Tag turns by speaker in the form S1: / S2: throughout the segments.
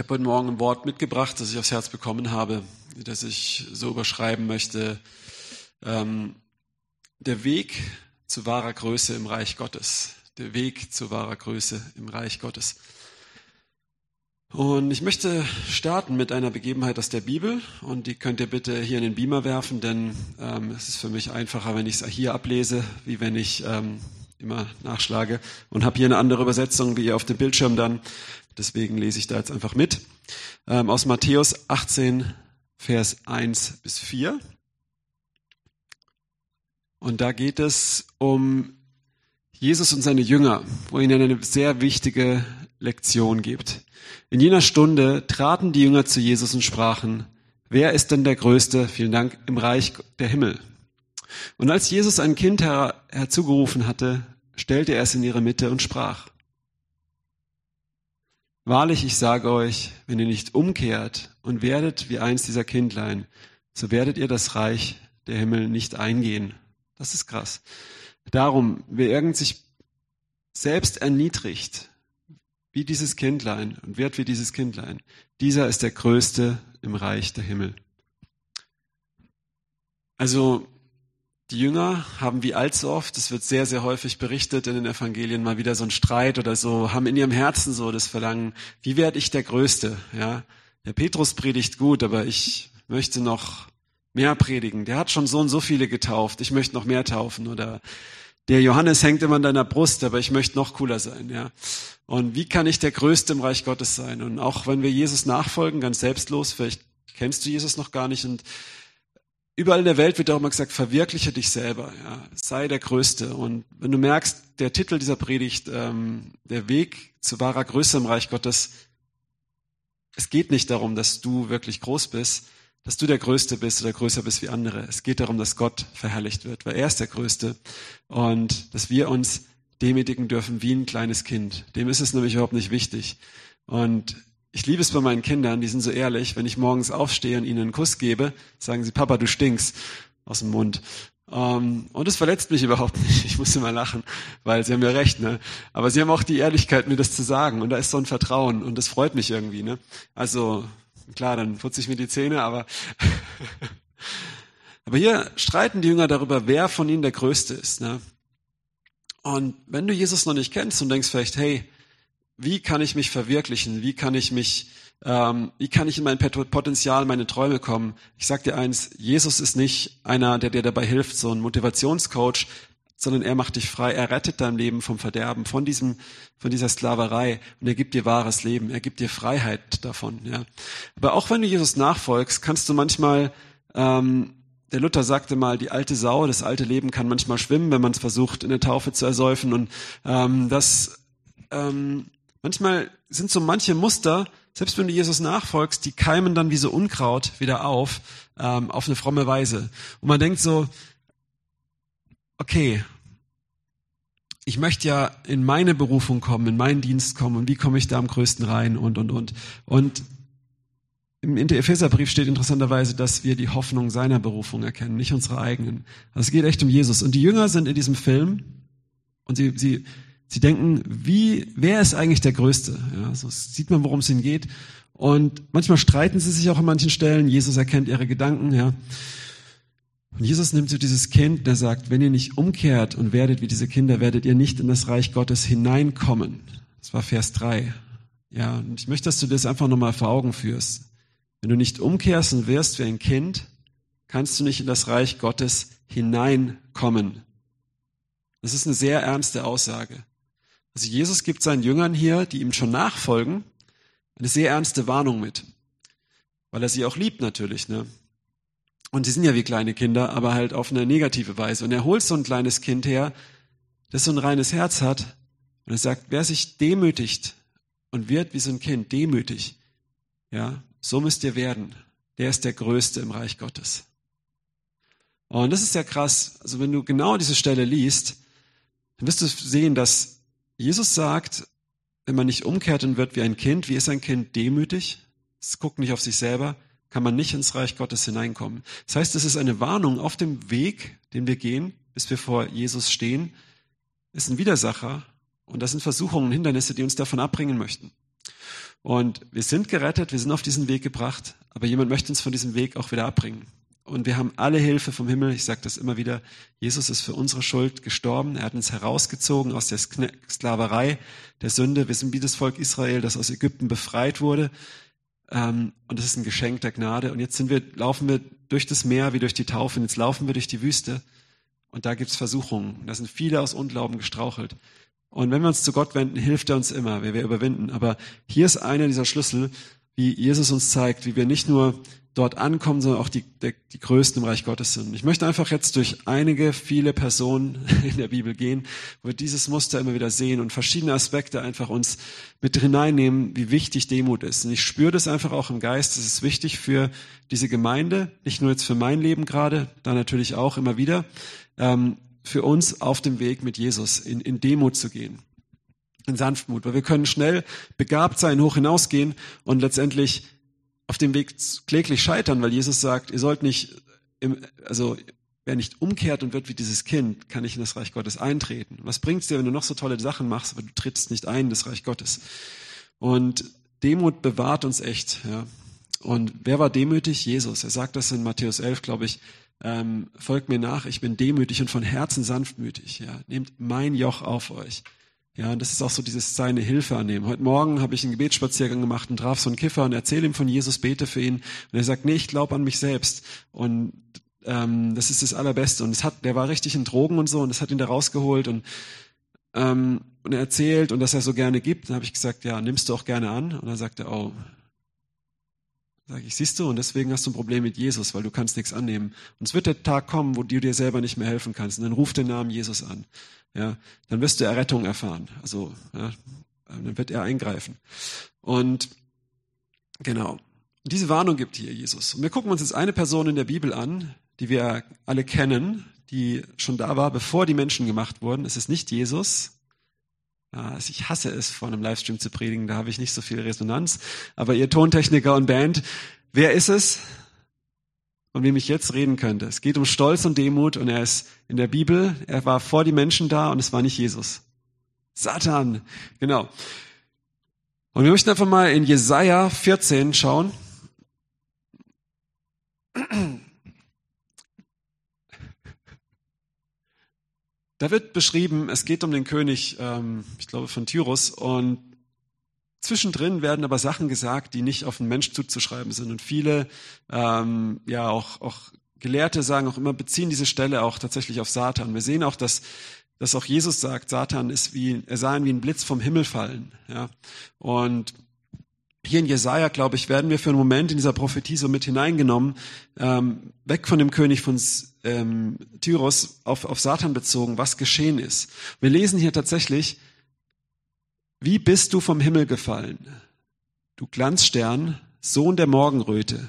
S1: Ich habe heute Morgen ein Wort mitgebracht, das ich aufs Herz bekommen habe, das ich so überschreiben möchte. Ähm, der Weg zu wahrer Größe im Reich Gottes. Der Weg zu wahrer Größe im Reich Gottes. Und ich möchte starten mit einer Begebenheit aus der Bibel und die könnt ihr bitte hier in den Beamer werfen, denn ähm, es ist für mich einfacher, wenn ich es hier ablese, wie wenn ich ähm, immer nachschlage und habe hier eine andere Übersetzung wie ihr auf dem Bildschirm dann. Deswegen lese ich da jetzt einfach mit. Ähm, aus Matthäus 18, Vers 1 bis 4. Und da geht es um Jesus und seine Jünger, wo ihnen eine sehr wichtige Lektion gibt. In jener Stunde traten die Jünger zu Jesus und sprachen, wer ist denn der Größte, vielen Dank, im Reich der Himmel? Und als Jesus ein Kind her herzugerufen hatte, stellte er es in ihre Mitte und sprach, Wahrlich, ich sage euch, wenn ihr nicht umkehrt und werdet wie eins dieser Kindlein, so werdet ihr das Reich der Himmel nicht eingehen. Das ist krass. Darum, wer irgend sich selbst erniedrigt, wie dieses Kindlein und wird wie dieses Kindlein, dieser ist der Größte im Reich der Himmel. Also die Jünger haben wie allzu oft, das wird sehr, sehr häufig berichtet in den Evangelien, mal wieder so einen Streit oder so, haben in ihrem Herzen so das Verlangen, wie werde ich der Größte? Ja, der Petrus predigt gut, aber ich möchte noch mehr predigen. Der hat schon so und so viele getauft. Ich möchte noch mehr taufen. Oder der Johannes hängt immer an deiner Brust, aber ich möchte noch cooler sein. Ja. Und wie kann ich der Größte im Reich Gottes sein? Und auch wenn wir Jesus nachfolgen, ganz selbstlos, vielleicht kennst du Jesus noch gar nicht und Überall in der Welt wird auch immer gesagt, verwirkliche dich selber, ja, sei der Größte. Und wenn du merkst, der Titel dieser Predigt, ähm, der Weg zu wahrer Größe im Reich Gottes, es geht nicht darum, dass du wirklich groß bist, dass du der Größte bist oder größer bist wie andere. Es geht darum, dass Gott verherrlicht wird, weil er ist der Größte und dass wir uns demütigen dürfen wie ein kleines Kind. Dem ist es nämlich überhaupt nicht wichtig. Und ich liebe es bei meinen Kindern, die sind so ehrlich, wenn ich morgens aufstehe und ihnen einen Kuss gebe, sagen sie, Papa, du stinkst aus dem Mund. Um, ähm, und es verletzt mich überhaupt nicht. Ich muss immer lachen, weil sie haben ja recht, ne? Aber sie haben auch die Ehrlichkeit, mir das zu sagen. Und da ist so ein Vertrauen und das freut mich irgendwie, ne? Also, klar, dann putze ich mir die Zähne, aber, aber hier streiten die Jünger darüber, wer von ihnen der Größte ist, ne? Und wenn du Jesus noch nicht kennst und denkst vielleicht, hey, wie kann ich mich verwirklichen? Wie kann ich mich, ähm, wie kann ich in mein Potenzial, meine Träume kommen? Ich sag dir eins, Jesus ist nicht einer, der dir dabei hilft, so ein Motivationscoach, sondern er macht dich frei. Er rettet dein Leben vom Verderben, von diesem, von dieser Sklaverei. Und er gibt dir wahres Leben. Er gibt dir Freiheit davon, ja. Aber auch wenn du Jesus nachfolgst, kannst du manchmal, ähm, der Luther sagte mal, die alte Sau, das alte Leben kann manchmal schwimmen, wenn man es versucht, in der Taufe zu ersäufen. Und ähm, das ähm, Manchmal sind so manche Muster, selbst wenn du Jesus nachfolgst, die keimen dann wie so Unkraut wieder auf, ähm, auf eine fromme Weise. Und man denkt so, okay, ich möchte ja in meine Berufung kommen, in meinen Dienst kommen und wie komme ich da am größten rein und, und, und. Und im Epheserbrief steht interessanterweise, dass wir die Hoffnung seiner Berufung erkennen, nicht unsere eigenen. Also es geht echt um Jesus. Und die Jünger sind in diesem Film und sie, sie, Sie denken, wie, wer ist eigentlich der Größte? Ja, so sieht man, worum es ihnen geht. Und manchmal streiten sie sich auch an manchen Stellen. Jesus erkennt ihre Gedanken, ja. Und Jesus nimmt so dieses Kind, der sagt, wenn ihr nicht umkehrt und werdet wie diese Kinder, werdet ihr nicht in das Reich Gottes hineinkommen. Das war Vers 3. Ja, und ich möchte, dass du das einfach nochmal vor Augen führst. Wenn du nicht umkehrst und wirst wie ein Kind, kannst du nicht in das Reich Gottes hineinkommen. Das ist eine sehr ernste Aussage. Also Jesus gibt seinen Jüngern hier, die ihm schon nachfolgen, eine sehr ernste Warnung mit. Weil er sie auch liebt natürlich, ne? Und sie sind ja wie kleine Kinder, aber halt auf eine negative Weise. Und er holt so ein kleines Kind her, das so ein reines Herz hat. Und er sagt, wer sich demütigt und wird wie so ein Kind demütig, ja, so müsst ihr werden. Der ist der Größte im Reich Gottes. Und das ist ja krass. Also wenn du genau diese Stelle liest, dann wirst du sehen, dass Jesus sagt, wenn man nicht umkehrt und wird wie ein Kind, wie ist ein Kind demütig? Es guckt nicht auf sich selber, kann man nicht ins Reich Gottes hineinkommen. Das heißt, es ist eine Warnung auf dem Weg, den wir gehen, bis wir vor Jesus stehen, ist ein Widersacher und das sind Versuchungen, Hindernisse, die uns davon abbringen möchten. Und wir sind gerettet, wir sind auf diesen Weg gebracht, aber jemand möchte uns von diesem Weg auch wieder abbringen. Und wir haben alle Hilfe vom Himmel. Ich sage das immer wieder. Jesus ist für unsere Schuld gestorben. Er hat uns herausgezogen aus der Sklaverei der Sünde. Wir sind wie das Volk Israel, das aus Ägypten befreit wurde. Ähm, und das ist ein Geschenk der Gnade. Und jetzt sind wir, laufen wir durch das Meer wie durch die Taufe. Und jetzt laufen wir durch die Wüste. Und da gibt's Versuchungen. Da sind viele aus Unglauben gestrauchelt. Und wenn wir uns zu Gott wenden, hilft er uns immer, wie wir überwinden. Aber hier ist einer dieser Schlüssel, wie Jesus uns zeigt, wie wir nicht nur dort ankommen, sondern auch die, die, die Größten im Reich Gottes sind. Ich möchte einfach jetzt durch einige, viele Personen in der Bibel gehen, wo wir dieses Muster immer wieder sehen und verschiedene Aspekte einfach uns mit hineinnehmen, wie wichtig Demut ist. Und ich spüre das einfach auch im Geist. Es ist wichtig für diese Gemeinde, nicht nur jetzt für mein Leben gerade, da natürlich auch immer wieder, ähm, für uns auf dem Weg mit Jesus in, in Demut zu gehen in Sanftmut, weil wir können schnell begabt sein, hoch hinausgehen und letztendlich auf dem Weg kläglich scheitern, weil Jesus sagt, ihr sollt nicht, im, also wer nicht umkehrt und wird wie dieses Kind, kann nicht in das Reich Gottes eintreten. Was bringt's dir, wenn du noch so tolle Sachen machst, aber du trittst nicht ein in das Reich Gottes? Und Demut bewahrt uns echt. Ja. Und wer war demütig? Jesus. Er sagt das in Matthäus 11, glaube ich. Ähm, folgt mir nach, ich bin demütig und von Herzen sanftmütig. Ja. Nehmt mein Joch auf euch. Ja, und das ist auch so dieses seine Hilfe annehmen. Heute Morgen habe ich einen Gebetsspaziergang gemacht und traf so einen Kiffer und erzähle ihm von Jesus, bete für ihn. Und er sagt, nee, ich glaube an mich selbst. Und ähm, das ist das Allerbeste. Und es hat, der war richtig in Drogen und so und das hat ihn da rausgeholt und ähm, und er erzählt und dass er so gerne gibt. Dann habe ich gesagt, ja, nimmst du auch gerne an? Und dann sagt er, oh, Sag ich, siehst du, und deswegen hast du ein Problem mit Jesus, weil du kannst nichts annehmen. Und es wird der Tag kommen, wo du dir selber nicht mehr helfen kannst. Und dann ruf den Namen Jesus an. Ja, dann wirst du Errettung erfahren. Also, ja, dann wird er eingreifen. Und genau. Diese Warnung gibt hier Jesus. Und wir gucken uns jetzt eine Person in der Bibel an, die wir alle kennen, die schon da war, bevor die Menschen gemacht wurden. Es ist nicht Jesus, also ich hasse es, vor einem Livestream zu predigen, da habe ich nicht so viel Resonanz. Aber ihr Tontechniker und Band, wer ist es, von wem ich jetzt reden könnte? Es geht um Stolz und Demut und er ist in der Bibel, er war vor die Menschen da und es war nicht Jesus. Satan, genau. Und wir möchten einfach mal in Jesaja 14 schauen. Da wird beschrieben, es geht um den König, ähm, ich glaube von Tyrus, und zwischendrin werden aber Sachen gesagt, die nicht auf den Mensch zuzuschreiben sind. Und viele, ähm, ja auch, auch Gelehrte sagen auch immer, beziehen diese Stelle auch tatsächlich auf Satan. Wir sehen auch, dass, dass auch Jesus sagt, Satan ist wie, er sah ihn wie ein Blitz vom Himmel fallen. Ja. Und hier in Jesaja, glaube ich, werden wir für einen Moment in dieser Prophetie so mit hineingenommen, ähm, weg von dem König von ähm, Tyros auf, auf Satan bezogen, was geschehen ist. Wir lesen hier tatsächlich, wie bist du vom Himmel gefallen? Du Glanzstern, Sohn der Morgenröte,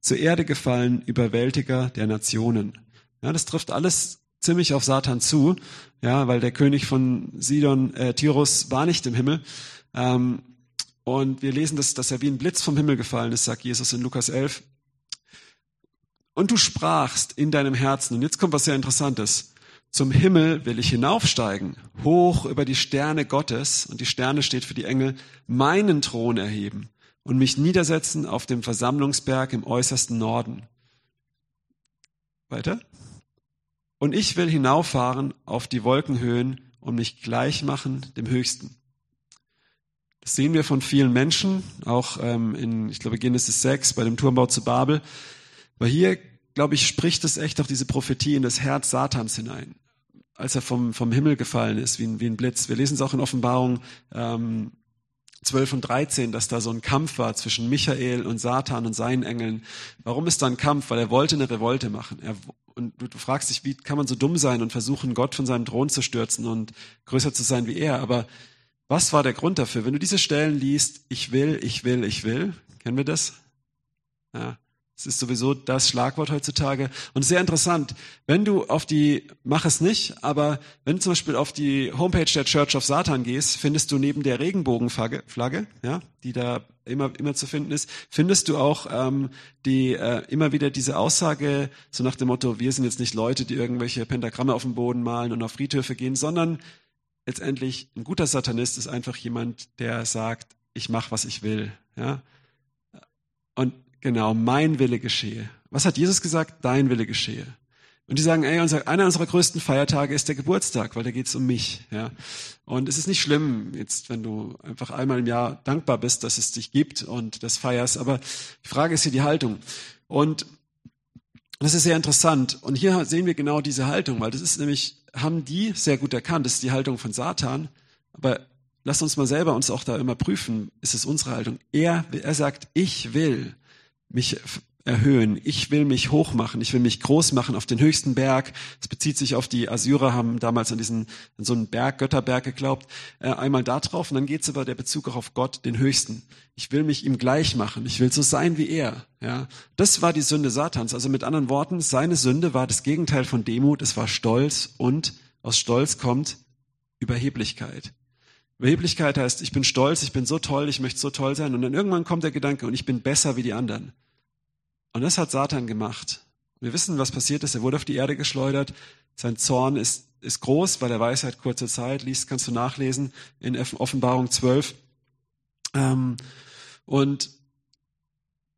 S1: zur Erde gefallen, Überwältiger der Nationen. Ja, das trifft alles ziemlich auf Satan zu, ja, weil der König von Sidon, äh, Tyrus war nicht im Himmel. Ähm, und wir lesen, dass, dass er wie ein Blitz vom Himmel gefallen ist, sagt Jesus in Lukas 11. Und du sprachst in deinem Herzen, und jetzt kommt was sehr Interessantes, zum Himmel will ich hinaufsteigen, hoch über die Sterne Gottes, und die Sterne steht für die Engel, meinen Thron erheben und mich niedersetzen auf dem Versammlungsberg im äußersten Norden. Weiter. Und ich will hinauffahren auf die Wolkenhöhen und mich gleich machen dem Höchsten. Das sehen wir von vielen Menschen, auch ähm, in, ich glaube, Genesis 6 bei dem Turmbau zu Babel. Weil hier, glaube ich, spricht es echt auf diese Prophetie in das Herz Satans hinein, als er vom, vom Himmel gefallen ist, wie ein, wie ein Blitz. Wir lesen es auch in Offenbarung ähm, 12 und 13, dass da so ein Kampf war zwischen Michael und Satan und seinen Engeln. Warum ist da ein Kampf? Weil er wollte eine Revolte machen. Er, und du, du fragst dich, wie kann man so dumm sein und versuchen, Gott von seinem Thron zu stürzen und größer zu sein wie er? Aber was war der Grund dafür? Wenn du diese Stellen liest, ich will, ich will, ich will, kennen wir das? Ja, es ist sowieso das Schlagwort heutzutage. Und sehr interessant, wenn du auf die, mach es nicht, aber wenn du zum Beispiel auf die Homepage der Church of Satan gehst, findest du neben der Regenbogenflagge, Flagge, ja, die da immer, immer zu finden ist, findest du auch ähm, die äh, immer wieder diese Aussage, so nach dem Motto, wir sind jetzt nicht Leute, die irgendwelche Pentagramme auf dem Boden malen und auf Friedhöfe gehen, sondern letztendlich ein guter Satanist ist einfach jemand, der sagt, ich mache, was ich will. Ja? Und genau, mein Wille geschehe. Was hat Jesus gesagt? Dein Wille geschehe. Und die sagen, ey, unser, einer unserer größten Feiertage ist der Geburtstag, weil da geht's um mich. Ja. Und es ist nicht schlimm, jetzt, wenn du einfach einmal im Jahr dankbar bist, dass es dich gibt und das feierst. Aber die Frage ist hier die Haltung. Und das ist sehr interessant. Und hier sehen wir genau diese Haltung, weil das ist nämlich, haben die sehr gut erkannt, das ist die Haltung von Satan. Aber lass uns mal selber uns auch da immer prüfen, ist es unsere Haltung? Er, er sagt, ich will mich erhöhen. Ich will mich hochmachen. Ich will mich groß machen auf den höchsten Berg. Es bezieht sich auf die Assyrer, haben damals an diesen, an so einen Berg, Götterberg geglaubt. Äh, einmal da drauf und dann geht's aber der Bezug auch auf Gott, den höchsten. Ich will mich ihm gleich machen. Ich will so sein wie er. Ja, das war die Sünde Satans. Also mit anderen Worten, seine Sünde war das Gegenteil von Demut. Es war Stolz und aus Stolz kommt Überheblichkeit. Überheblichkeit heißt, ich bin stolz, ich bin so toll, ich möchte so toll sein. Und dann irgendwann kommt der Gedanke, und ich bin besser wie die anderen. Und das hat Satan gemacht. Wir wissen, was passiert ist. Er wurde auf die Erde geschleudert. Sein Zorn ist, ist groß, weil er weiß, er hat kurze Zeit. Liest, kannst du nachlesen in Offenbarung 12. Ähm, und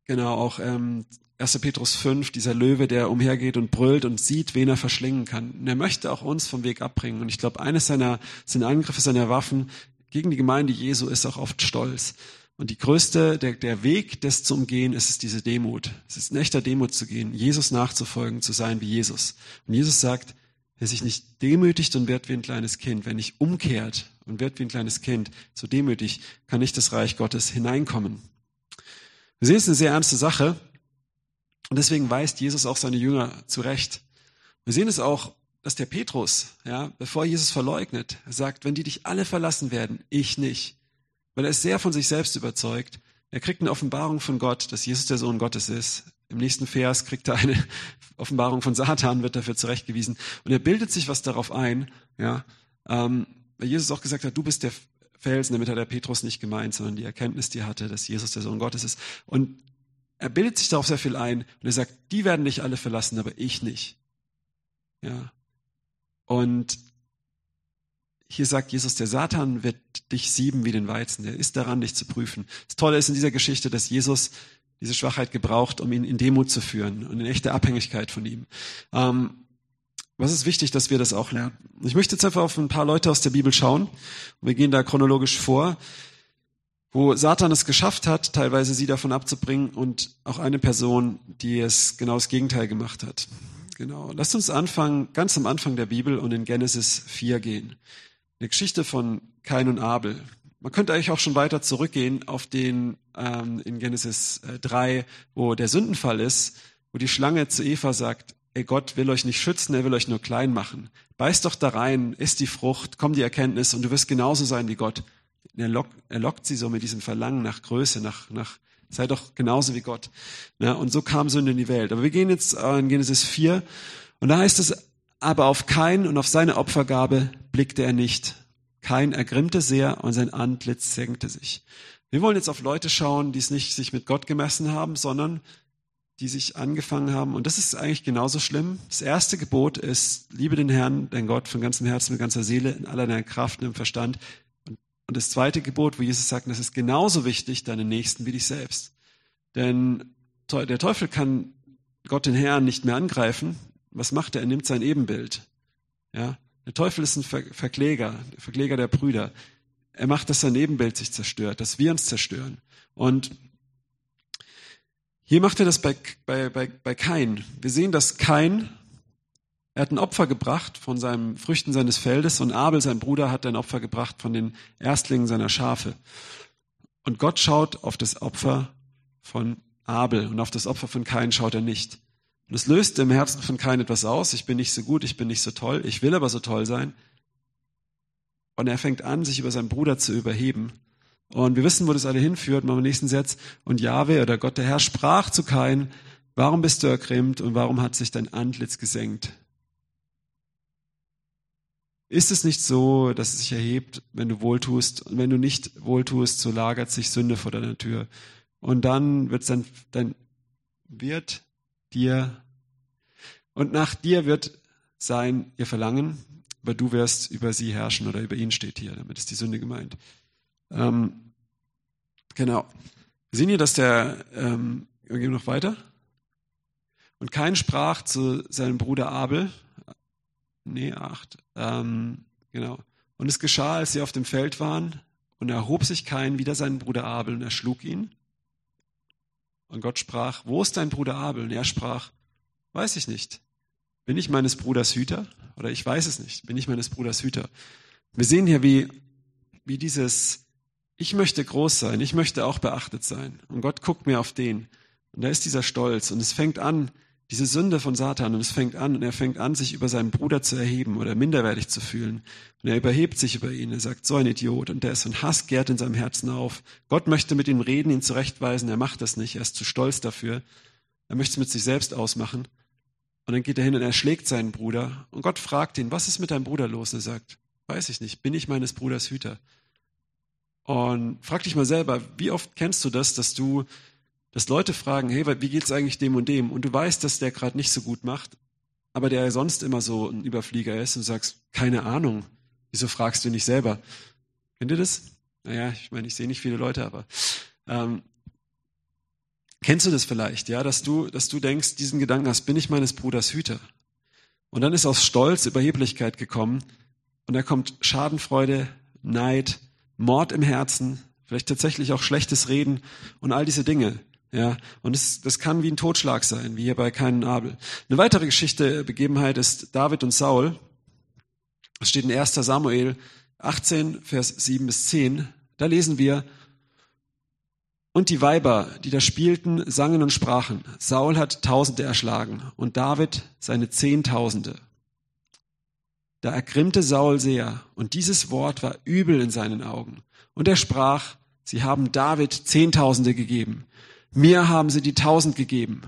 S1: genau auch ähm, 1. Petrus 5, dieser Löwe, der umhergeht und brüllt und sieht, wen er verschlingen kann. Und er möchte auch uns vom Weg abbringen. Und ich glaube, eines seiner, seiner Angriffe, seiner Waffen gegen die Gemeinde Jesu ist auch oft Stolz. Und die größte, der, der Weg, das zu umgehen, ist es diese Demut. Es ist ein echter Demut zu gehen, Jesus nachzufolgen, zu sein wie Jesus. Und Jesus sagt, wer sich nicht demütigt und wird wie ein kleines Kind, wer nicht umkehrt und wird wie ein kleines Kind, so demütig, kann nicht das Reich Gottes hineinkommen. Wir sehen es eine sehr ernste Sache. Und deswegen weist Jesus auch seine Jünger zurecht. Wir sehen es auch, dass der Petrus, ja, bevor Jesus verleugnet, sagt, wenn die dich alle verlassen werden, ich nicht weil er ist sehr von sich selbst überzeugt. Er kriegt eine Offenbarung von Gott, dass Jesus der Sohn Gottes ist. Im nächsten Vers kriegt er eine Offenbarung von Satan, wird dafür zurechtgewiesen. Und er bildet sich was darauf ein, ja, ähm, weil Jesus auch gesagt hat, du bist der Felsen, damit hat der Petrus nicht gemeint, sondern die Erkenntnis, die er hatte, dass Jesus der Sohn Gottes ist. Und er bildet sich darauf sehr viel ein und er sagt, die werden dich alle verlassen, aber ich nicht. Ja. Und hier sagt Jesus, der Satan wird dich sieben wie den Weizen. Der ist daran, dich zu prüfen. Das Tolle ist in dieser Geschichte, dass Jesus diese Schwachheit gebraucht, um ihn in Demut zu führen und in echte Abhängigkeit von ihm. Ähm, was ist wichtig, dass wir das auch lernen? Ich möchte jetzt einfach auf ein paar Leute aus der Bibel schauen. wir gehen da chronologisch vor, wo Satan es geschafft hat, teilweise sie davon abzubringen und auch eine Person, die es genau das Gegenteil gemacht hat. Genau. Lasst uns anfangen, ganz am Anfang der Bibel und in Genesis 4 gehen. Eine Geschichte von Kain und Abel. Man könnte eigentlich auch schon weiter zurückgehen auf den ähm, in Genesis 3, äh, wo der Sündenfall ist, wo die Schlange zu Eva sagt, ey Gott will euch nicht schützen, er will euch nur klein machen. Beiß doch da rein, isst die Frucht, komm die Erkenntnis und du wirst genauso sein wie Gott. Er lockt, er lockt sie so mit diesem Verlangen nach Größe, nach, nach sei doch genauso wie Gott. Ja, und so kam Sünde in die Welt. Aber wir gehen jetzt in Genesis 4 und da heißt es, aber auf Kain und auf seine Opfergabe blickte er nicht. Kain ergrimmte sehr und sein Antlitz senkte sich. Wir wollen jetzt auf Leute schauen, die es nicht sich mit Gott gemessen haben, sondern die sich angefangen haben. Und das ist eigentlich genauso schlimm. Das erste Gebot ist, liebe den Herrn, dein Gott, von ganzem Herzen, mit ganzer Seele, in aller deiner Kraft und im Verstand. Und das zweite Gebot, wo Jesus sagt, das ist genauso wichtig, deinen Nächsten wie dich selbst. Denn der Teufel kann Gott den Herrn nicht mehr angreifen, was macht er? Er nimmt sein Ebenbild. Ja? Der Teufel ist ein Ver Verkläger, der Verkläger der Brüder. Er macht, dass sein Ebenbild sich zerstört, dass wir uns zerstören. Und hier macht er das bei, bei, bei, bei Kain. Wir sehen, dass Kain, er hat ein Opfer gebracht von seinen Früchten seines Feldes und Abel, sein Bruder, hat ein Opfer gebracht von den Erstlingen seiner Schafe. Und Gott schaut auf das Opfer von Abel und auf das Opfer von Kain schaut er nicht. Und es löst im Herzen von keinem etwas aus. Ich bin nicht so gut, ich bin nicht so toll, ich will aber so toll sein. Und er fängt an, sich über seinen Bruder zu überheben. Und wir wissen, wo das alle hinführt. Machen wir den nächsten Satz. Und Jahwe oder Gott, der Herr, sprach zu Kain, warum bist du ergrimmt und warum hat sich dein Antlitz gesenkt? Ist es nicht so, dass es sich erhebt, wenn du wohltust und wenn du nicht wohltust, so lagert sich Sünde vor deiner Tür. Und dann wird dann, dann wird dir und nach dir wird sein ihr Verlangen, aber du wirst über sie herrschen oder über ihn steht hier, damit ist die Sünde gemeint. Ähm, Genau. Wir sehen hier, dass der, ähm, wir gehen noch weiter. Und kein sprach zu seinem Bruder Abel, nee, acht, ähm, genau. Und es geschah, als sie auf dem Feld waren, und er erhob sich kein wider seinen Bruder Abel und er schlug ihn. Und Gott sprach, wo ist dein Bruder Abel? Und er sprach, weiß ich nicht. Bin ich meines Bruders Hüter? Oder ich weiß es nicht. Bin ich meines Bruders Hüter? Wir sehen hier, wie, wie dieses, ich möchte groß sein, ich möchte auch beachtet sein. Und Gott guckt mir auf den. Und da ist dieser Stolz. Und es fängt an, diese Sünde von Satan und es fängt an und er fängt an, sich über seinen Bruder zu erheben oder minderwertig zu fühlen. Und er überhebt sich über ihn. Er sagt, so ein Idiot und der ist und Hass gärt in seinem Herzen auf. Gott möchte mit ihm reden, ihn zurechtweisen. Er macht das nicht. Er ist zu stolz dafür. Er möchte es mit sich selbst ausmachen. Und dann geht er hin und er schlägt seinen Bruder. Und Gott fragt ihn, was ist mit deinem Bruder los? Und er sagt, weiß ich nicht. Bin ich meines Bruders Hüter? Und frag dich mal selber, wie oft kennst du das, dass du dass Leute fragen, hey, wie geht's eigentlich dem und dem? Und du weißt, dass der gerade nicht so gut macht, aber der sonst immer so ein Überflieger ist und du sagst, keine Ahnung. Wieso fragst du nicht selber? Kennt ihr das? Naja, ich meine, ich sehe nicht viele Leute, aber ähm, kennst du das vielleicht, ja, dass du, dass du denkst, diesen Gedanken hast, bin ich meines Bruders Hüter? Und dann ist aus Stolz Überheblichkeit gekommen und da kommt Schadenfreude, Neid, Mord im Herzen, vielleicht tatsächlich auch schlechtes Reden und all diese Dinge. Ja, und das, das kann wie ein Totschlag sein, wie hier bei keinen Abel. Eine weitere Geschichte, Begebenheit ist David und Saul. Das steht in 1. Samuel 18, Vers 7 bis 10. Da lesen wir, und die Weiber, die da spielten, sangen und sprachen. Saul hat Tausende erschlagen und David seine Zehntausende. Da ergrimmte Saul sehr und dieses Wort war übel in seinen Augen. Und er sprach, sie haben David Zehntausende gegeben. Mir haben sie die tausend gegeben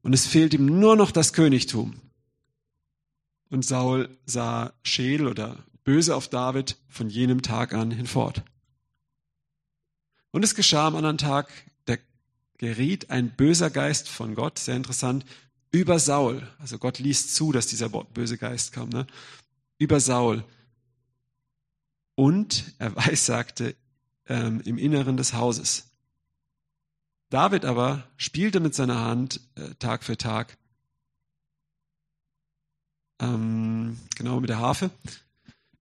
S1: und es fehlt ihm nur noch das Königtum. Und Saul sah scheel oder böse auf David von jenem Tag an hinfort. Und es geschah am anderen Tag, da geriet ein böser Geist von Gott, sehr interessant, über Saul. Also Gott ließ zu, dass dieser böse Geist kam, ne? über Saul. Und er weissagte ähm, im Inneren des Hauses. David aber spielte mit seiner Hand äh, Tag für Tag, ähm, genau mit der Harfe,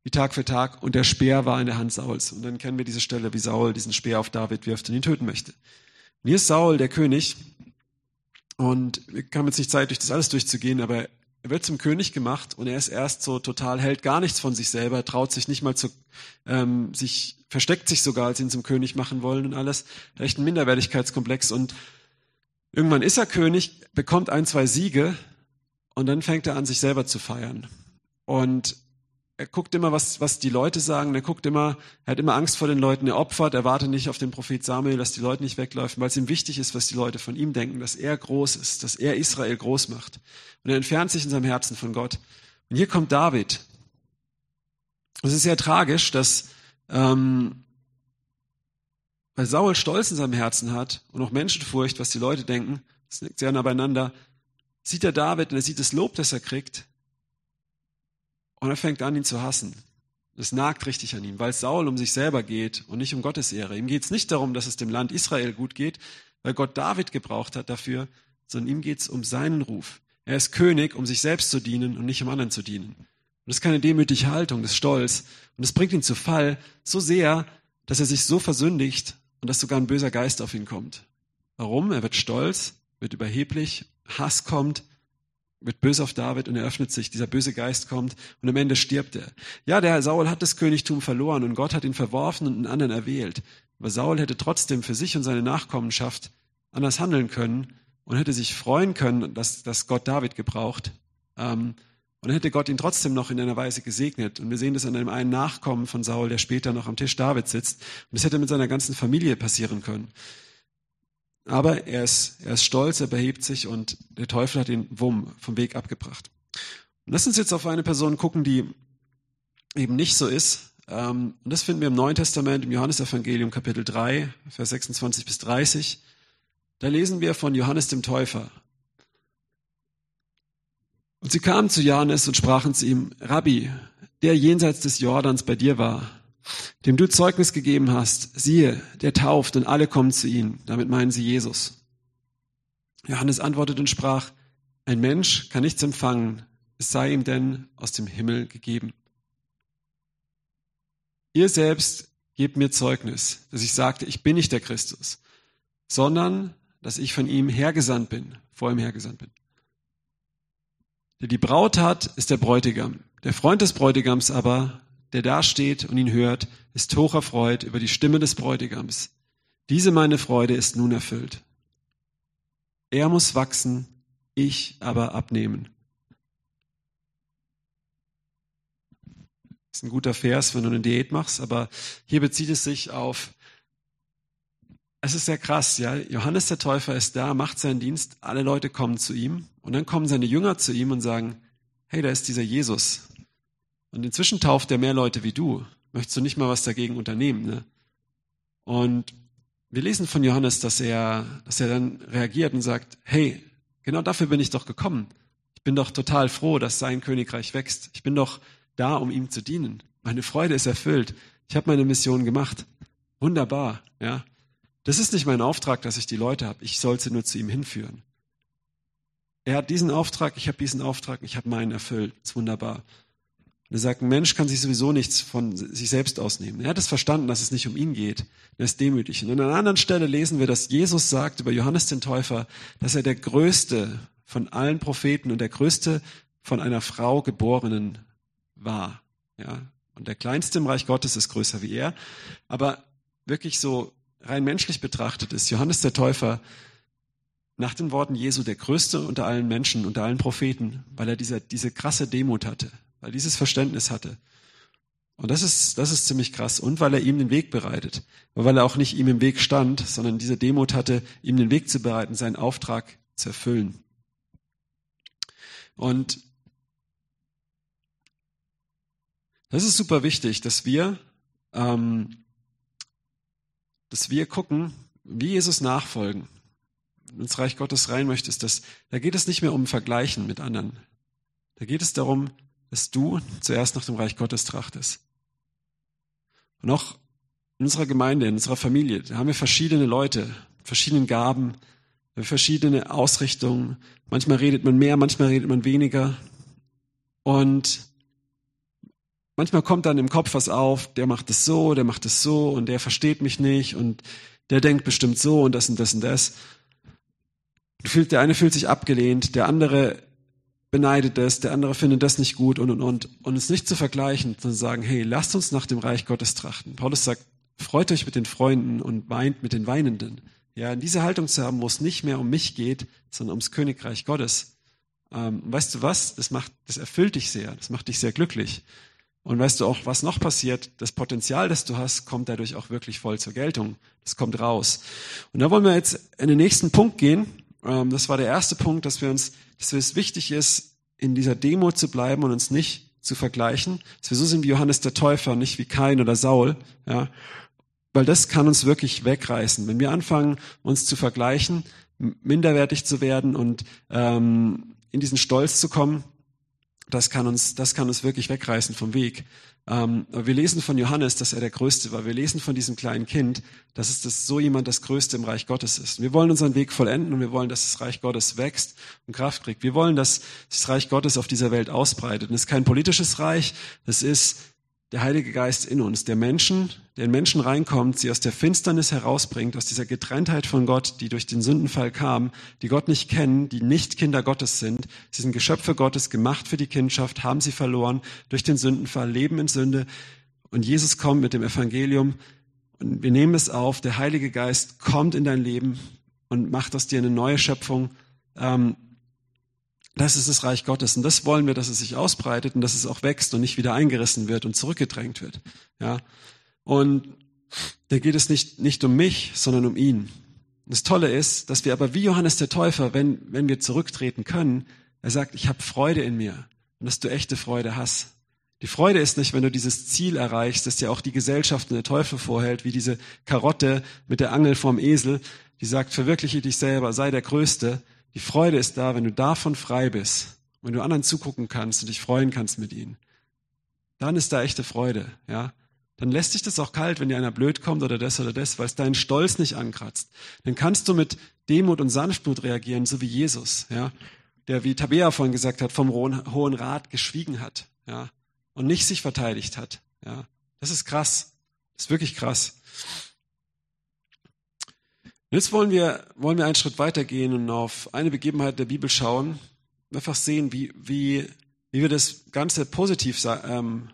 S1: wie Tag für Tag, und der Speer war in der Hand Sauls. Und dann kennen wir diese Stelle, wie Saul diesen Speer auf David wirft und ihn töten möchte. Und hier ist Saul, der König, und wir haben jetzt nicht Zeit, durch das alles durchzugehen, aber er wird zum König gemacht und er ist erst so total, hält gar nichts von sich selber, traut sich nicht mal zu, ähm, sich, versteckt sich sogar, als ihn zum König machen wollen und alles. Echt ein Minderwertigkeitskomplex und irgendwann ist er König, bekommt ein, zwei Siege und dann fängt er an, sich selber zu feiern. Und er guckt immer, was, was die Leute sagen. Er guckt immer, er hat immer Angst vor den Leuten. Er opfert, er wartet nicht auf den Prophet Samuel, dass die Leute nicht wegläufen, weil es ihm wichtig ist, was die Leute von ihm denken, dass er groß ist, dass er Israel groß macht. Und er entfernt sich in seinem Herzen von Gott. Und hier kommt David. Es ist sehr tragisch, dass ähm, weil Saul Stolz in seinem Herzen hat und auch Menschenfurcht, was die Leute denken, das liegt sehr nah beieinander, sieht er David und er sieht das Lob, das er kriegt und er fängt an, ihn zu hassen. Es nagt richtig an ihm, weil Saul um sich selber geht und nicht um Gottes Ehre. Ihm geht es nicht darum, dass es dem Land Israel gut geht, weil Gott David gebraucht hat dafür, sondern ihm geht es um seinen Ruf. Er ist König, um sich selbst zu dienen und nicht um anderen zu dienen. Und das ist keine demütige Haltung, das ist Stolz. Und es bringt ihn zu Fall so sehr, dass er sich so versündigt und dass sogar ein böser Geist auf ihn kommt. Warum? Er wird stolz, wird überheblich, Hass kommt wird böse auf David und er öffnet sich, dieser böse Geist kommt und am Ende stirbt er. Ja, der Saul hat das Königtum verloren und Gott hat ihn verworfen und einen anderen erwählt. Aber Saul hätte trotzdem für sich und seine Nachkommenschaft anders handeln können und hätte sich freuen können, dass, dass Gott David gebraucht. Ähm, und hätte Gott ihn trotzdem noch in einer Weise gesegnet. Und wir sehen das an einem einen Nachkommen von Saul, der später noch am Tisch David sitzt. Und das hätte mit seiner ganzen Familie passieren können. Aber er ist, er ist stolz, er behebt sich und der Teufel hat ihn wumm vom Weg abgebracht. Und lass uns jetzt auf eine Person gucken, die eben nicht so ist. Ähm, und das finden wir im Neuen Testament, im Johannesevangelium Kapitel 3, Vers 26 bis 30. Da lesen wir von Johannes dem Täufer. Und sie kamen zu Johannes und sprachen zu ihm, Rabbi, der jenseits des Jordans bei dir war, dem du Zeugnis gegeben hast, siehe, der tauft und alle kommen zu ihm. Damit meinen sie Jesus. Johannes antwortet und sprach, ein Mensch kann nichts empfangen, es sei ihm denn aus dem Himmel gegeben. Ihr selbst gebt mir Zeugnis, dass ich sagte, ich bin nicht der Christus, sondern dass ich von ihm hergesandt bin, vor ihm hergesandt bin. Der die Braut hat, ist der Bräutigam. Der Freund des Bräutigams aber, der da steht und ihn hört, ist hocherfreut über die Stimme des Bräutigams. Diese meine Freude ist nun erfüllt. Er muss wachsen, ich aber abnehmen. Das ist ein guter Vers, wenn du eine Diät machst, aber hier bezieht es sich auf, es ist sehr krass, ja. Johannes der Täufer ist da, macht seinen Dienst, alle Leute kommen zu ihm und dann kommen seine Jünger zu ihm und sagen, hey, da ist dieser Jesus. Und inzwischen tauft er mehr Leute wie du. Möchtest du nicht mal was dagegen unternehmen, ne? Und wir lesen von Johannes, dass er, dass er dann reagiert und sagt, hey, genau dafür bin ich doch gekommen. Ich bin doch total froh, dass sein Königreich wächst. Ich bin doch da, um ihm zu dienen. Meine Freude ist erfüllt. Ich habe meine Mission gemacht. Wunderbar, ja. Das ist nicht mein Auftrag, dass ich die Leute habe. Ich soll sie nur zu ihm hinführen. Er hat diesen Auftrag, ich habe diesen Auftrag, ich habe meinen erfüllt. Das ist wunderbar. Und er sagt, ein Mensch kann sich sowieso nichts von sich selbst ausnehmen. Er hat es verstanden, dass es nicht um ihn geht. Er ist demütig. Und an einer anderen Stelle lesen wir, dass Jesus sagt über Johannes den Täufer, dass er der größte von allen Propheten und der größte von einer Frau geborenen war. Ja. Und der kleinste im Reich Gottes ist größer wie er. Aber wirklich so rein menschlich betrachtet ist Johannes der Täufer nach den Worten Jesu der größte unter allen Menschen, unter allen Propheten, weil er diese, diese krasse Demut hatte weil dieses Verständnis hatte. Und das ist, das ist ziemlich krass. Und weil er ihm den Weg bereitet. Weil er auch nicht ihm im Weg stand, sondern diese Demut hatte, ihm den Weg zu bereiten, seinen Auftrag zu erfüllen. Und das ist super wichtig, dass wir, ähm, dass wir gucken, wie Jesus nachfolgen. Wenn ins Reich Gottes rein möchtest, das, da geht es nicht mehr um Vergleichen mit anderen. Da geht es darum, dass du zuerst nach dem Reich Gottes trachtest. Und auch in unserer Gemeinde, in unserer Familie, da haben wir verschiedene Leute, verschiedene Gaben, verschiedene Ausrichtungen. Manchmal redet man mehr, manchmal redet man weniger. Und manchmal kommt dann im Kopf was auf, der macht es so, der macht es so und der versteht mich nicht und der denkt bestimmt so und das und das und das. Der eine fühlt sich abgelehnt, der andere beneidet es, der andere findet das nicht gut und und und. Und es nicht zu vergleichen, sondern sagen, hey, lasst uns nach dem Reich Gottes trachten. Paulus sagt, freut euch mit den Freunden und weint mit den Weinenden. Ja, diese Haltung zu haben, wo es nicht mehr um mich geht, sondern ums Königreich Gottes. Ähm, weißt du was? Das macht, das erfüllt dich sehr. Das macht dich sehr glücklich. Und weißt du auch, was noch passiert? Das Potenzial, das du hast, kommt dadurch auch wirklich voll zur Geltung. Das kommt raus. Und da wollen wir jetzt in den nächsten Punkt gehen. Ähm, das war der erste Punkt, dass wir uns dass es wichtig ist, in dieser Demo zu bleiben und uns nicht zu vergleichen, dass wir so sind wie Johannes der Täufer, nicht wie Kain oder Saul, ja, weil das kann uns wirklich wegreißen. Wenn wir anfangen, uns zu vergleichen, minderwertig zu werden und ähm, in diesen Stolz zu kommen, das kann uns, das kann uns wirklich wegreißen vom Weg. Ähm, wir lesen von Johannes, dass er der Größte war. Wir lesen von diesem kleinen Kind, dass es das so jemand das Größte im Reich Gottes ist. Wir wollen unseren Weg vollenden und wir wollen, dass das Reich Gottes wächst und Kraft kriegt. Wir wollen, dass das Reich Gottes auf dieser Welt ausbreitet. Und es ist kein politisches Reich, es ist der Heilige Geist in uns, der Menschen, der in Menschen reinkommt, sie aus der Finsternis herausbringt, aus dieser Getrenntheit von Gott, die durch den Sündenfall kam, die Gott nicht kennen, die nicht Kinder Gottes sind. Sie sind Geschöpfe Gottes, gemacht für die Kindschaft, haben sie verloren durch den Sündenfall, leben in Sünde. Und Jesus kommt mit dem Evangelium und wir nehmen es auf. Der Heilige Geist kommt in dein Leben und macht aus dir eine neue Schöpfung. Ähm, das ist das Reich Gottes. Und das wollen wir, dass es sich ausbreitet und dass es auch wächst und nicht wieder eingerissen wird und zurückgedrängt wird. Ja. Und da geht es nicht, nicht um mich, sondern um ihn. Und das Tolle ist, dass wir aber wie Johannes der Täufer, wenn, wenn wir zurücktreten können, er sagt, ich habe Freude in mir und dass du echte Freude hast. Die Freude ist nicht, wenn du dieses Ziel erreichst, das ja auch die Gesellschaft und der Teufel vorhält, wie diese Karotte mit der Angel vorm Esel, die sagt, verwirkliche dich selber, sei der Größte, die Freude ist da, wenn du davon frei bist, wenn du anderen zugucken kannst und dich freuen kannst mit ihnen. Dann ist da echte Freude, ja. dann lässt dich das auch kalt, wenn dir einer blöd kommt oder das oder das, weil es deinen Stolz nicht ankratzt. Dann kannst du mit Demut und Sanftmut reagieren, so wie Jesus, ja, der, wie Tabea vorhin gesagt hat, vom Hohen Rat geschwiegen hat, ja, und nicht sich verteidigt hat, ja. Das ist krass. Das ist wirklich krass. Jetzt wollen wir, wollen wir einen Schritt weitergehen und auf eine Begebenheit der Bibel schauen, einfach sehen, wie, wie, wie wir das Ganze positiv ähm,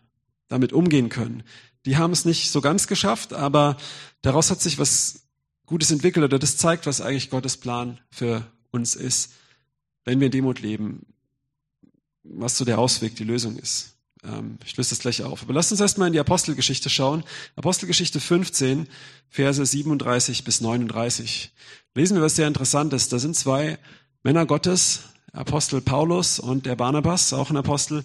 S1: damit umgehen können. Die haben es nicht so ganz geschafft, aber daraus hat sich was Gutes entwickelt oder das zeigt, was eigentlich Gottes Plan für uns ist, wenn wir in Demut leben, was so der Ausweg, die Lösung ist. Ähm, ich löse das gleich auf. Aber lasst uns erstmal in die Apostelgeschichte schauen. Apostelgeschichte 15, Verse 37 bis 39. Lesen wir was sehr Interessantes. Da sind zwei Männer Gottes, Apostel Paulus und der Barnabas, auch ein Apostel.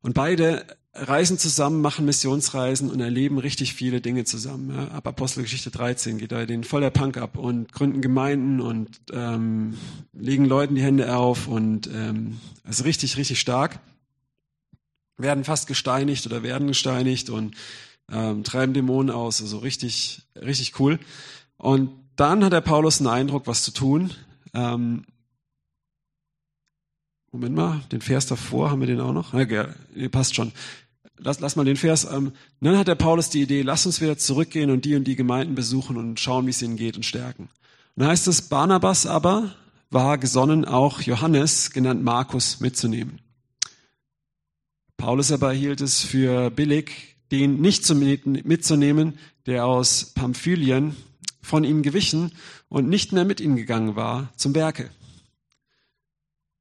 S1: Und beide reisen zusammen, machen Missionsreisen und erleben richtig viele Dinge zusammen. Ab Apostelgeschichte 13 geht da den voll der Punk ab und gründen Gemeinden und ähm, legen Leuten die Hände auf und ähm, also richtig, richtig stark. Werden fast gesteinigt oder werden gesteinigt und ähm, treiben Dämonen aus. Also richtig, richtig cool. Und dann hat der Paulus einen Eindruck, was zu tun. Ähm, Moment mal, den Vers davor, haben wir den auch noch? Ja, passt schon. Lass, lass mal den Vers. Ähm, dann hat der Paulus die Idee, lass uns wieder zurückgehen und die und die Gemeinden besuchen und schauen, wie es ihnen geht und stärken. Und dann heißt es, Barnabas aber war gesonnen, auch Johannes, genannt Markus, mitzunehmen. Paulus aber hielt es für billig, den nicht mitzunehmen, der aus Pamphylien von ihm gewichen und nicht mehr mit ihm gegangen war zum Werke.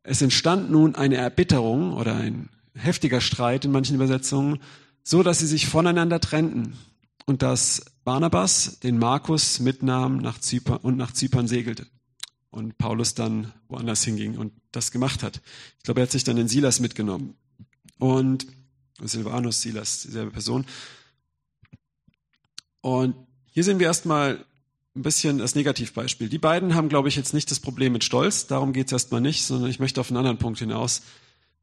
S1: Es entstand nun eine Erbitterung oder ein heftiger Streit in manchen Übersetzungen, so dass sie sich voneinander trennten und dass Barnabas den Markus mitnahm nach Zypern und nach Zypern segelte und Paulus dann woanders hinging und das gemacht hat. Ich glaube, er hat sich dann den Silas mitgenommen und Silvanus, Silas, dieselbe Person. Und hier sehen wir erstmal ein bisschen das Negativbeispiel. Die beiden haben, glaube ich, jetzt nicht das Problem mit Stolz, darum geht es erstmal nicht, sondern ich möchte auf einen anderen Punkt hinaus.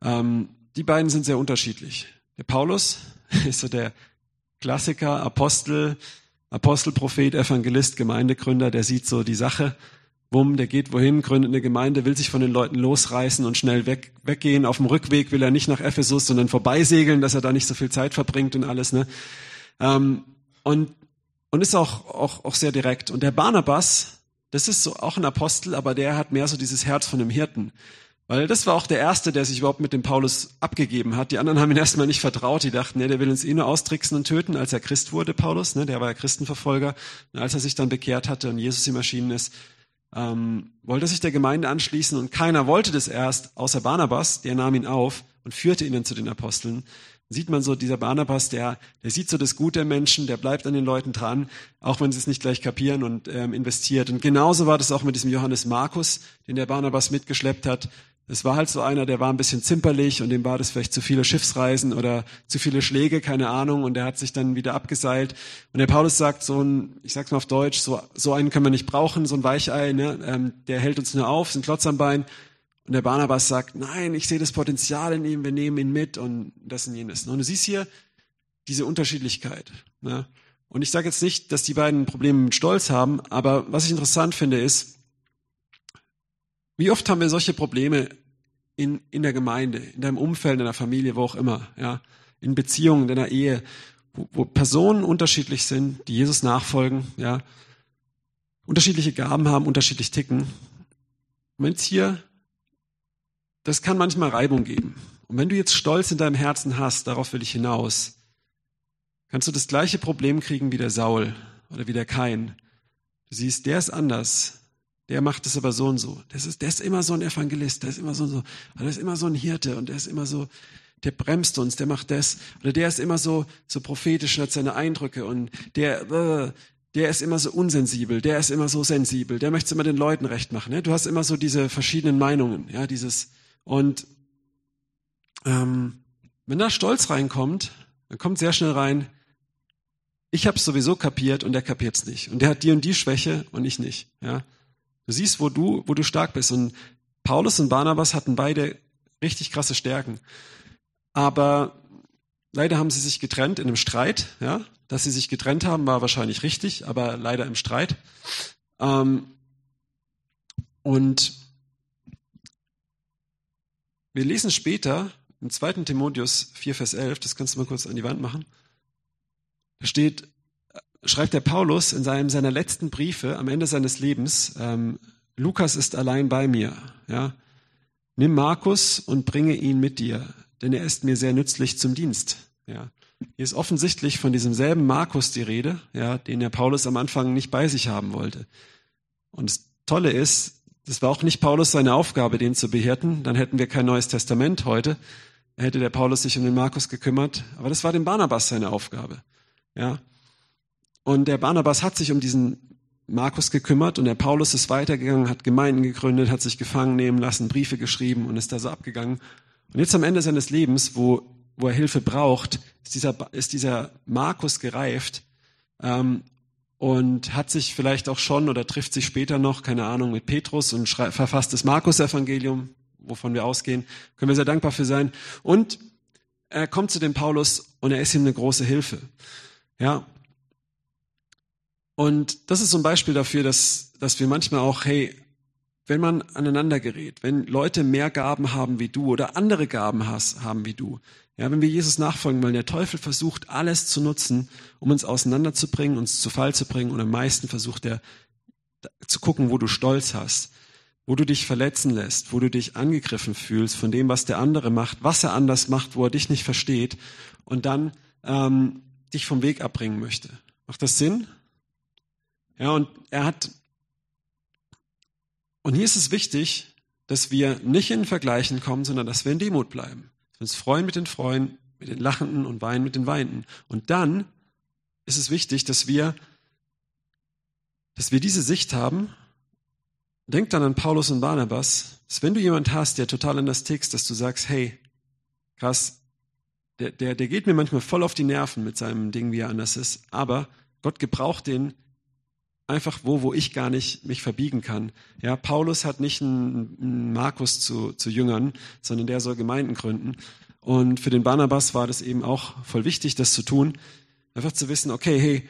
S1: Ähm, die beiden sind sehr unterschiedlich. Der Paulus ist so der Klassiker, Apostel, Apostel, Prophet, Evangelist, Gemeindegründer, der sieht so die Sache, wumm, der geht wohin, gründet eine Gemeinde, will sich von den Leuten losreißen und schnell weg, weggehen. Auf dem Rückweg will er nicht nach Ephesus, sondern vorbeisegeln, dass er da nicht so viel Zeit verbringt und alles. Ne? Ähm, und und ist auch, auch, auch sehr direkt. Und der Barnabas, das ist so auch ein Apostel, aber der hat mehr so dieses Herz von einem Hirten. Weil das war auch der Erste, der sich überhaupt mit dem Paulus abgegeben hat. Die anderen haben ihn erstmal nicht vertraut. Die dachten, ja, der will uns eh nur austricksen und töten, als er Christ wurde, Paulus. Ne, der war ja Christenverfolger. Und als er sich dann bekehrt hatte und Jesus ihm erschienen ist, ähm, wollte sich der Gemeinde anschließen. Und keiner wollte das erst, außer Barnabas. Der nahm ihn auf und führte ihn dann zu den Aposteln sieht man so, dieser Barnabas, der, der sieht so das Gute der Menschen, der bleibt an den Leuten dran, auch wenn sie es nicht gleich kapieren und ähm, investiert. Und genauso war das auch mit diesem Johannes Markus, den der Barnabas mitgeschleppt hat. Es war halt so einer, der war ein bisschen zimperlich und dem war das vielleicht zu viele Schiffsreisen oder zu viele Schläge, keine Ahnung, und der hat sich dann wieder abgeseilt. Und der Paulus sagt so ein, ich sag's mal auf Deutsch, so, so einen können wir nicht brauchen, so ein Weichei, ne? ähm, der hält uns nur auf, sind Klotz am Bein. Und der Barnabas sagt, nein, ich sehe das Potenzial in ihm, wir nehmen ihn mit und das und jenes. Und du siehst hier diese Unterschiedlichkeit. Ne? Und ich sage jetzt nicht, dass die beiden Probleme mit Stolz haben, aber was ich interessant finde ist, wie oft haben wir solche Probleme in, in der Gemeinde, in deinem Umfeld, in deiner Familie, wo auch immer, ja, in Beziehungen, in deiner Ehe, wo, wo Personen unterschiedlich sind, die Jesus nachfolgen, ja, unterschiedliche Gaben haben, unterschiedlich ticken. Jetzt hier das kann manchmal Reibung geben. Und wenn du jetzt Stolz in deinem Herzen hast, darauf will ich hinaus, kannst du das gleiche Problem kriegen wie der Saul oder wie der Kain. Du siehst, der ist anders. Der macht es aber so und so. Das ist, der ist immer so ein Evangelist, der ist immer so und so. Der ist immer so ein Hirte und der ist immer so, der bremst uns, der macht das. Oder der ist immer so, so prophetisch und hat seine Eindrücke und der, äh, der ist immer so unsensibel, der ist immer so sensibel, der möchte immer den Leuten recht machen. Ja? Du hast immer so diese verschiedenen Meinungen, ja, dieses, und ähm, wenn da Stolz reinkommt, dann kommt sehr schnell rein, ich habe es sowieso kapiert und der kapiert es nicht. Und der hat die und die Schwäche und ich nicht. Ja? Du siehst, wo du, wo du stark bist. Und Paulus und Barnabas hatten beide richtig krasse Stärken. Aber leider haben sie sich getrennt in einem Streit. Ja, dass sie sich getrennt haben, war wahrscheinlich richtig, aber leider im Streit. Ähm, und wir lesen später im 2. Timotheus 4, Vers 11, das kannst du mal kurz an die Wand machen. Da steht, schreibt der Paulus in seinem seiner letzten Briefe am Ende seines Lebens, ähm, Lukas ist allein bei mir. Ja, nimm Markus und bringe ihn mit dir, denn er ist mir sehr nützlich zum Dienst. Ja, hier ist offensichtlich von diesem selben Markus die Rede, ja, den der Paulus am Anfang nicht bei sich haben wollte. Und das Tolle ist, das war auch nicht Paulus seine Aufgabe, den zu behirten. Dann hätten wir kein neues Testament heute. Hätte der Paulus sich um den Markus gekümmert. Aber das war dem Barnabas seine Aufgabe. Ja. Und der Barnabas hat sich um diesen Markus gekümmert und der Paulus ist weitergegangen, hat Gemeinden gegründet, hat sich gefangen nehmen lassen, Briefe geschrieben und ist da so abgegangen. Und jetzt am Ende seines Lebens, wo, wo er Hilfe braucht, ist dieser, ist dieser Markus gereift ähm, und hat sich vielleicht auch schon oder trifft sich später noch, keine Ahnung, mit Petrus und verfasst das Markus-Evangelium, wovon wir ausgehen. Können wir sehr dankbar für sein. Und er kommt zu dem Paulus und er ist ihm eine große Hilfe. Ja. Und das ist so ein Beispiel dafür, dass, dass wir manchmal auch, hey, wenn man aneinander gerät, wenn Leute mehr Gaben haben wie du oder andere Gaben has, haben wie du, ja, wenn wir Jesus nachfolgen wollen, der Teufel versucht alles zu nutzen, um uns auseinanderzubringen, uns zu Fall zu bringen und am meisten versucht er zu gucken, wo du Stolz hast, wo du dich verletzen lässt, wo du dich angegriffen fühlst von dem, was der andere macht, was er anders macht, wo er dich nicht versteht und dann ähm, dich vom Weg abbringen möchte. Macht das Sinn? Ja, und er hat, und hier ist es wichtig, dass wir nicht in Vergleichen kommen, sondern dass wir in Demut bleiben. Dass wir uns freuen mit den Freuen, mit den Lachenden und weinen mit den Weinenden. Und dann ist es wichtig, dass wir, dass wir diese Sicht haben. Denk dann an Paulus und Barnabas, dass wenn du jemand hast, der total anders tickst, dass du sagst, hey, krass, der, der, der geht mir manchmal voll auf die Nerven mit seinem Ding, wie er anders ist, aber Gott gebraucht den einfach wo, wo ich gar nicht mich verbiegen kann. Ja, Paulus hat nicht einen, Markus zu, zu Jüngern, sondern der soll Gemeinden gründen. Und für den Barnabas war das eben auch voll wichtig, das zu tun. Einfach zu wissen, okay, hey,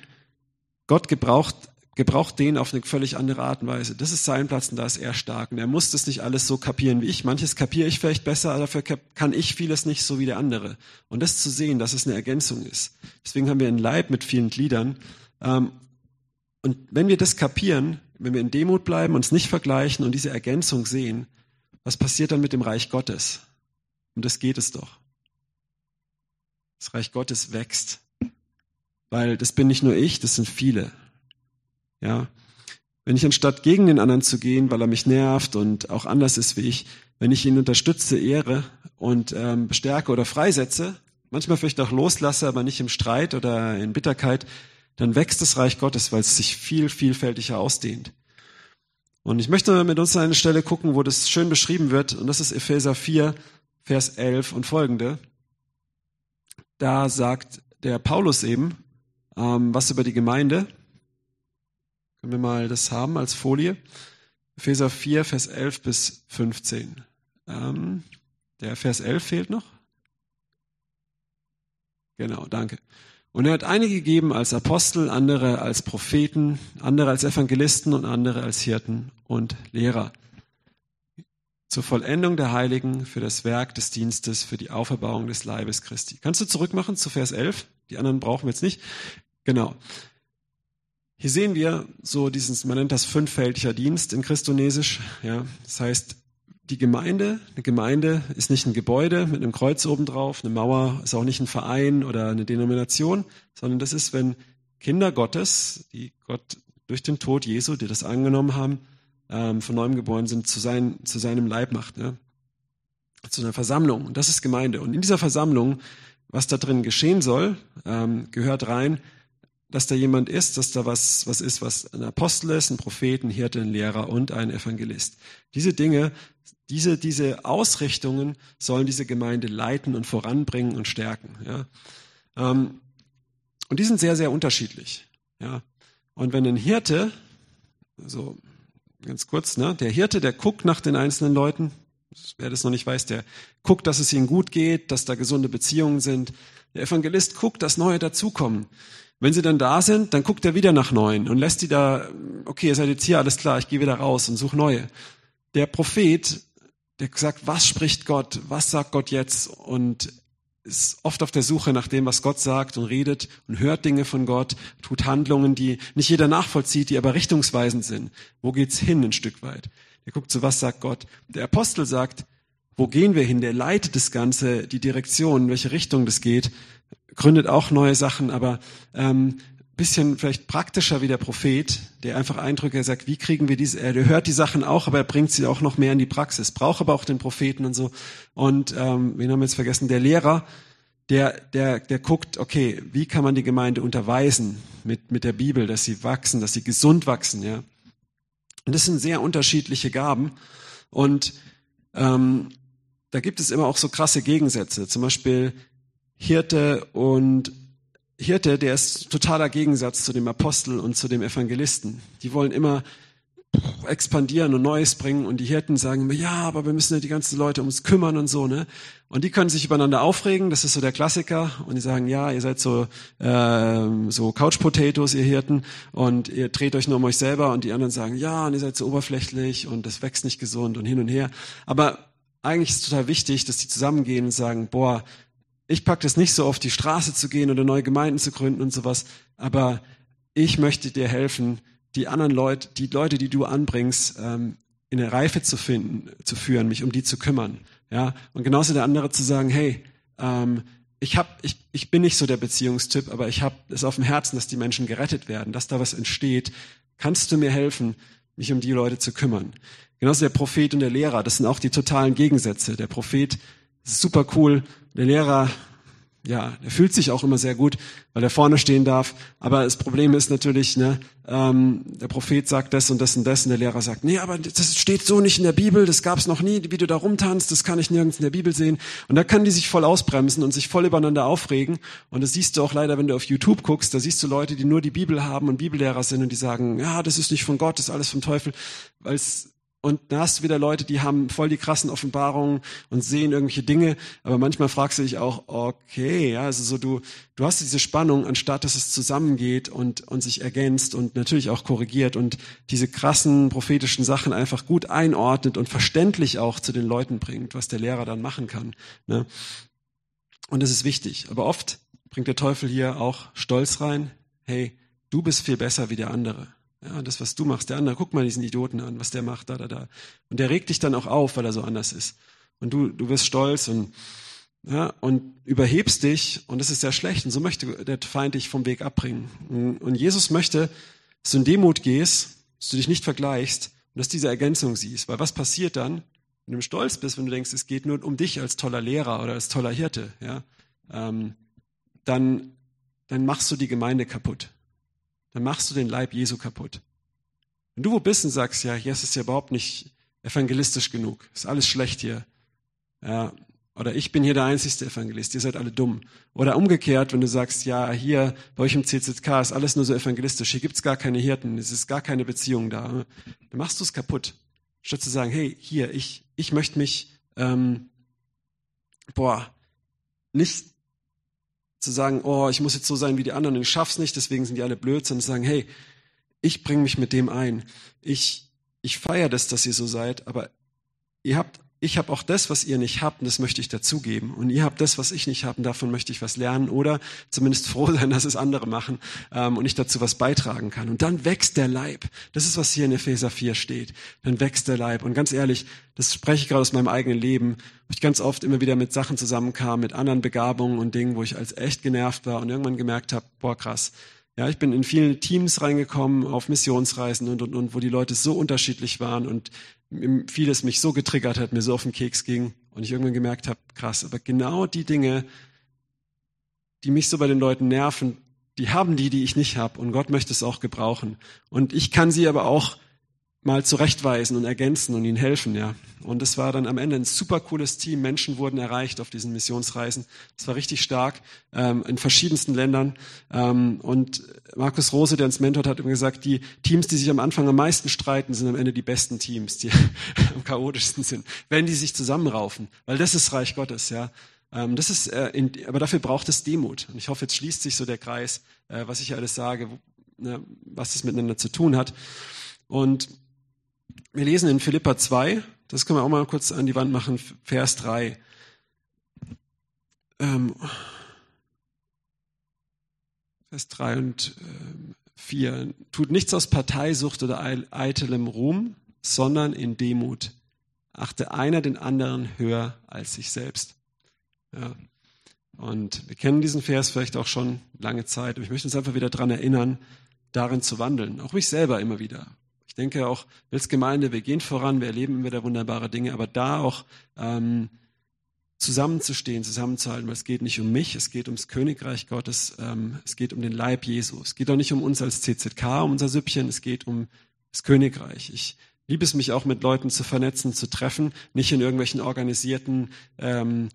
S1: Gott gebraucht gebraucht den auf eine völlig andere Art und Weise. Das ist sein Platz und da ist er stark. Und er muss das nicht alles so kapieren wie ich. Manches kapiere ich vielleicht besser, dafür kann ich vieles nicht so wie der andere. Und das zu sehen, dass es eine Ergänzung ist. Deswegen haben wir einen Leib mit vielen Gliedern. Ähm, und wenn wir das kapieren, wenn wir in Demut bleiben, uns nicht vergleichen und diese Ergänzung sehen, was passiert dann mit dem Reich Gottes? Und das geht es doch. Das Reich Gottes wächst. Weil das bin nicht nur ich, das sind viele. Ja. Wenn ich anstatt gegen den anderen zu gehen, weil er mich nervt und auch anders ist wie ich, wenn ich ihn unterstütze, ehre und ähm, bestärke oder freisetze, manchmal vielleicht auch loslasse, aber nicht im Streit oder in Bitterkeit, dann wächst das Reich Gottes, weil es sich viel vielfältiger ausdehnt. Und ich möchte mit uns an eine Stelle gucken, wo das schön beschrieben wird, und das ist Epheser 4, Vers 11 und folgende. Da sagt der Paulus eben ähm, was über die Gemeinde. Können wir mal das haben als Folie? Epheser 4, Vers 11 bis 15. Ähm, der Vers 11 fehlt noch. Genau, danke. Und er hat einige gegeben als Apostel, andere als Propheten, andere als Evangelisten und andere als Hirten und Lehrer. Zur Vollendung der Heiligen, für das Werk des Dienstes, für die Auferbauung des Leibes Christi. Kannst du zurückmachen zu Vers 11? Die anderen brauchen wir jetzt nicht. Genau. Hier sehen wir so diesen, man nennt das fünffältiger Dienst in Christonesisch. Ja, das heißt, die Gemeinde, eine Gemeinde ist nicht ein Gebäude mit einem Kreuz obendrauf, eine Mauer ist auch nicht ein Verein oder eine Denomination, sondern das ist, wenn Kinder Gottes, die Gott durch den Tod Jesu, die das angenommen haben, ähm, von neuem geboren sind, zu, sein, zu seinem Leib macht, ne? zu einer Versammlung. Und das ist Gemeinde. Und in dieser Versammlung, was da drin geschehen soll, ähm, gehört rein, dass da jemand ist, dass da was, was ist, was ein Apostel ist, ein Prophet, ein Hirte, ein Lehrer und ein Evangelist. Diese Dinge, diese, diese Ausrichtungen sollen diese Gemeinde leiten und voranbringen und stärken. Ja. Ähm, und die sind sehr, sehr unterschiedlich. Ja. Und wenn ein Hirte, so ganz kurz, ne, der Hirte, der guckt nach den einzelnen Leuten, Wer das noch nicht weiß, der guckt, dass es ihnen gut geht, dass da gesunde Beziehungen sind. Der Evangelist guckt, dass neue dazukommen. Wenn sie dann da sind, dann guckt er wieder nach neuen und lässt die da, okay, ihr seid jetzt hier, alles klar, ich gehe wieder raus und suche neue. Der Prophet, der sagt, was spricht Gott, was sagt Gott jetzt und ist oft auf der Suche nach dem, was Gott sagt und redet und hört Dinge von Gott, tut Handlungen, die nicht jeder nachvollzieht, die aber richtungsweisend sind. Wo geht's hin ein Stück weit? Der guckt so, was sagt Gott? Der Apostel sagt, wo gehen wir hin? Der leitet das Ganze, die Direktion, in welche Richtung das geht, gründet auch neue Sachen, aber ähm, bisschen vielleicht praktischer wie der Prophet, der einfach Eindrücke, er sagt, wie kriegen wir diese, er hört die Sachen auch, aber er bringt sie auch noch mehr in die Praxis, braucht aber auch den Propheten und so. Und ähm, wen haben wir jetzt vergessen? Der Lehrer, der, der, der guckt, okay, wie kann man die Gemeinde unterweisen mit, mit der Bibel, dass sie wachsen, dass sie gesund wachsen, ja. Und das sind sehr unterschiedliche Gaben. Und ähm, da gibt es immer auch so krasse Gegensätze. Zum Beispiel Hirte und Hirte, der ist totaler Gegensatz zu dem Apostel und zu dem Evangelisten. Die wollen immer expandieren und Neues bringen und die Hirten sagen immer, ja, aber wir müssen ja die ganzen Leute ums kümmern und so, ne? Und die können sich übereinander aufregen, das ist so der Klassiker und die sagen, ja, ihr seid so äh, so Couch Potatoes, ihr Hirten und ihr dreht euch nur um euch selber und die anderen sagen, ja, und ihr seid so oberflächlich und das wächst nicht gesund und hin und her. Aber eigentlich ist es total wichtig, dass die zusammengehen und sagen, boah, ich pack das nicht so auf die Straße zu gehen oder neue Gemeinden zu gründen und sowas, aber ich möchte dir helfen, die anderen Leute, die Leute, die du anbringst, ähm, in eine Reife zu finden, zu führen, mich um die zu kümmern. Ja, und genauso der andere zu sagen, hey, ähm, ich hab, ich, ich bin nicht so der Beziehungstyp, aber ich habe es auf dem Herzen, dass die Menschen gerettet werden, dass da was entsteht. Kannst du mir helfen, mich um die Leute zu kümmern? Genauso der Prophet und der Lehrer, das sind auch die totalen Gegensätze. Der Prophet ist super cool, der Lehrer, ja, der fühlt sich auch immer sehr gut, weil er vorne stehen darf. Aber das Problem ist natürlich, ne, ähm, der Prophet sagt das und das und das und der Lehrer sagt, nee, aber das steht so nicht in der Bibel, das gab's noch nie, wie du da rumtanzt, das kann ich nirgends in der Bibel sehen. Und da können die sich voll ausbremsen und sich voll übereinander aufregen. Und das siehst du auch leider, wenn du auf YouTube guckst, da siehst du Leute, die nur die Bibel haben und Bibellehrer sind und die sagen, ja, das ist nicht von Gott, das ist alles vom Teufel, weil es und da hast du wieder Leute, die haben voll die krassen Offenbarungen und sehen irgendwelche Dinge. Aber manchmal fragst du dich auch, okay, ja, also so du, du hast diese Spannung, anstatt dass es zusammengeht und, und sich ergänzt und natürlich auch korrigiert und diese krassen prophetischen Sachen einfach gut einordnet und verständlich auch zu den Leuten bringt, was der Lehrer dann machen kann. Ne? Und das ist wichtig. Aber oft bringt der Teufel hier auch Stolz rein. Hey, du bist viel besser wie der andere. Ja, das, was du machst, der andere, guck mal diesen Idioten an, was der macht, da, da, da. Und der regt dich dann auch auf, weil er so anders ist. Und du, du wirst stolz und, ja, und überhebst dich und das ist sehr schlecht. Und so möchte der Feind dich vom Weg abbringen. Und Jesus möchte, dass du in Demut gehst, dass du dich nicht vergleichst und dass du diese Ergänzung siehst. Weil was passiert dann, wenn du stolz bist, wenn du denkst, es geht nur um dich als toller Lehrer oder als toller Hirte, ja, ähm, dann, dann machst du die Gemeinde kaputt dann machst du den Leib Jesu kaputt. Wenn du wo bist und sagst, ja, hier ist es ja überhaupt nicht evangelistisch genug, ist alles schlecht hier. Ja, oder ich bin hier der einzigste Evangelist, ihr seid alle dumm. Oder umgekehrt, wenn du sagst, ja, hier bei euch im CZK ist alles nur so evangelistisch, hier gibt's gar keine Hirten, es ist gar keine Beziehung da. Dann machst du es kaputt. Statt zu sagen, hey, hier, ich, ich möchte mich, ähm, boah, nicht zu sagen, oh, ich muss jetzt so sein wie die anderen ich schaff's nicht, deswegen sind die alle blöd, sondern zu sagen, hey, ich bringe mich mit dem ein. Ich, ich feiere das, dass ihr so seid, aber ihr habt ich habe auch das, was ihr nicht habt, und das möchte ich dazugeben. Und ihr habt das, was ich nicht habe, und davon möchte ich was lernen oder zumindest froh sein, dass es andere machen ähm, und ich dazu was beitragen kann. Und dann wächst der Leib. Das ist, was hier in Epheser 4 steht. Dann wächst der Leib. Und ganz ehrlich, das spreche ich gerade aus meinem eigenen Leben, wo ich ganz oft immer wieder mit Sachen zusammenkam, mit anderen Begabungen und Dingen, wo ich als echt genervt war und irgendwann gemerkt habe, boah krass, ja, ich bin in viele Teams reingekommen, auf Missionsreisen und, und, und, wo die Leute so unterschiedlich waren und vieles mich so getriggert hat, mir so auf den Keks ging und ich irgendwann gemerkt habe, krass, aber genau die Dinge, die mich so bei den Leuten nerven, die haben die, die ich nicht habe und Gott möchte es auch gebrauchen. Und ich kann sie aber auch mal zurechtweisen und ergänzen und ihnen helfen, ja. Und es war dann am Ende ein super cooles Team. Menschen wurden erreicht auf diesen Missionsreisen. Das war richtig stark ähm, in verschiedensten Ländern. Ähm, und Markus Rose, der uns mentort, hat immer gesagt, die Teams, die sich am Anfang am meisten streiten, sind am Ende die besten Teams, die am chaotischsten sind, wenn die sich zusammenraufen. Weil das ist Reich Gottes, ja. Ähm, das ist, äh, in, aber dafür braucht es Demut. Und ich hoffe, jetzt schließt sich so der Kreis, äh, was ich alles sage, wo, ne, was das miteinander zu tun hat. Und wir lesen in Philippa 2, das können wir auch mal kurz an die Wand machen, Vers 3. Ähm, Vers 3 und äh, 4. Tut nichts aus Parteisucht oder eitelem Ruhm, sondern in Demut. Achte einer den anderen höher als sich selbst. Ja. Und wir kennen diesen Vers vielleicht auch schon lange Zeit, aber ich möchte uns einfach wieder daran erinnern, darin zu wandeln. Auch mich selber immer wieder. Ich denke auch als Gemeinde, wir gehen voran, wir erleben immer wieder wunderbare Dinge, aber da auch ähm, zusammenzustehen, zusammenzuhalten, weil es geht nicht um mich, es geht ums Königreich Gottes, ähm, es geht um den Leib Jesu. Es geht auch nicht um uns als CZK, um unser Süppchen, es geht um das Königreich. Ich liebe es, mich auch mit Leuten zu vernetzen, zu treffen, nicht in irgendwelchen organisierten ähm,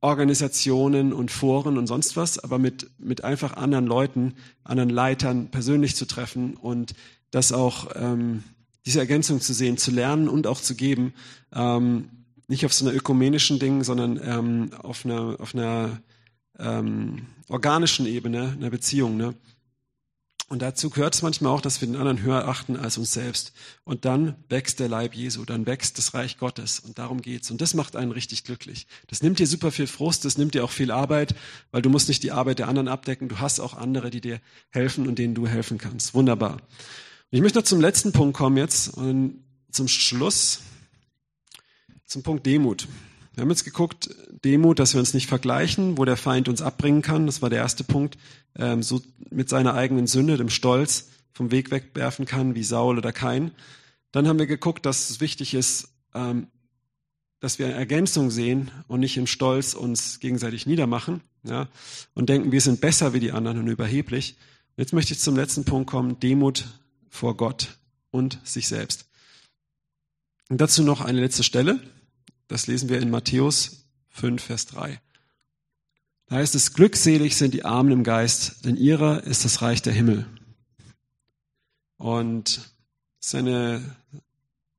S1: Organisationen und Foren und sonst was, aber mit, mit einfach anderen Leuten, anderen Leitern persönlich zu treffen und das auch, ähm, diese Ergänzung zu sehen, zu lernen und auch zu geben, ähm, nicht auf so einer ökumenischen Ding, sondern ähm, auf einer, auf einer ähm, organischen Ebene, einer Beziehung. Ne? Und dazu gehört es manchmal auch, dass wir den anderen höher achten als uns selbst. Und dann wächst der Leib Jesu, dann wächst das Reich Gottes. Und darum geht's. Und das macht einen richtig glücklich. Das nimmt dir super viel Frust, das nimmt dir auch viel Arbeit, weil du musst nicht die Arbeit der anderen abdecken. Du hast auch andere, die dir helfen und denen du helfen kannst. Wunderbar. Und ich möchte noch zum letzten Punkt kommen jetzt und zum Schluss, zum Punkt Demut. Wir haben jetzt geguckt, Demut, dass wir uns nicht vergleichen, wo der Feind uns abbringen kann. Das war der erste Punkt. Ähm, so mit seiner eigenen Sünde, dem Stolz, vom Weg wegwerfen kann, wie Saul oder Kain. Dann haben wir geguckt, dass es wichtig ist, ähm, dass wir eine Ergänzung sehen und nicht im Stolz uns gegenseitig niedermachen ja, und denken, wir sind besser wie die anderen und überheblich. Jetzt möchte ich zum letzten Punkt kommen, Demut vor Gott und sich selbst. Und dazu noch eine letzte Stelle. Das lesen wir in Matthäus 5, Vers 3. Da heißt es, glückselig sind die Armen im Geist, denn ihrer ist das Reich der Himmel. Und es ist eine,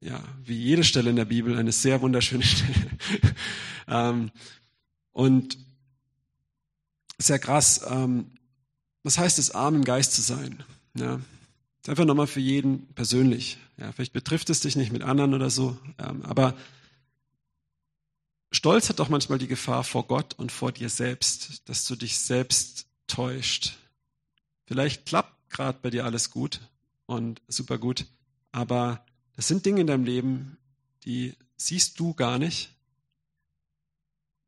S1: ja, wie jede Stelle in der Bibel, eine sehr wunderschöne Stelle. ähm, und sehr krass, ähm, was heißt es, arm im Geist zu sein? Ja, einfach nochmal für jeden persönlich. Ja, vielleicht betrifft es dich nicht mit anderen oder so, ähm, aber Stolz hat auch manchmal die Gefahr vor Gott und vor dir selbst, dass du dich selbst täuscht. Vielleicht klappt gerade bei dir alles gut und super gut, aber das sind Dinge in deinem Leben, die siehst du gar nicht.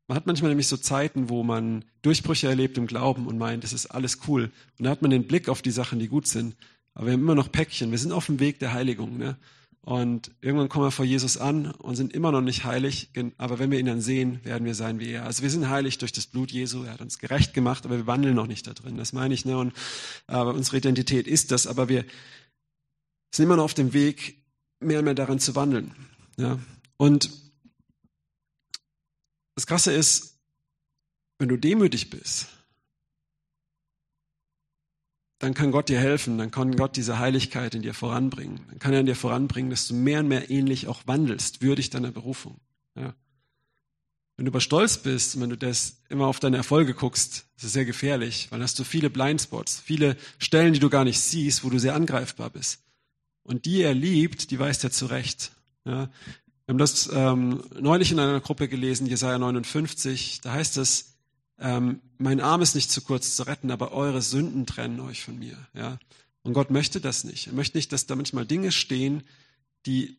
S1: Man hat manchmal nämlich so Zeiten, wo man Durchbrüche erlebt im Glauben und meint, das ist alles cool. Und da hat man den Blick auf die Sachen, die gut sind. Aber wir haben immer noch Päckchen. Wir sind auf dem Weg der Heiligung. Ne? Und irgendwann kommen wir vor Jesus an und sind immer noch nicht heilig. Aber wenn wir ihn dann sehen, werden wir sein wie er. Also wir sind heilig durch das Blut Jesu. Er hat uns gerecht gemacht, aber wir wandeln noch nicht da drin. Das meine ich. Ne? Und aber unsere Identität ist das. Aber wir sind immer noch auf dem Weg, mehr und mehr darin zu wandeln. Ja? Und das Krasse ist, wenn du demütig bist, dann kann Gott dir helfen, dann kann Gott diese Heiligkeit in dir voranbringen. Dann kann er in dir voranbringen, dass du mehr und mehr ähnlich auch wandelst, würdig deiner Berufung. Ja. Wenn du aber stolz bist, wenn du das immer auf deine Erfolge guckst, ist es sehr gefährlich, weil hast du viele Blindspots, viele Stellen, die du gar nicht siehst, wo du sehr angreifbar bist. Und die er liebt, die weist er zurecht. Ja. Wir haben das ähm, neulich in einer Gruppe gelesen, Jesaja 59, da heißt es, ähm, mein Arm ist nicht zu kurz zu retten, aber eure Sünden trennen euch von mir. Ja? Und Gott möchte das nicht. Er möchte nicht, dass da manchmal Dinge stehen, die,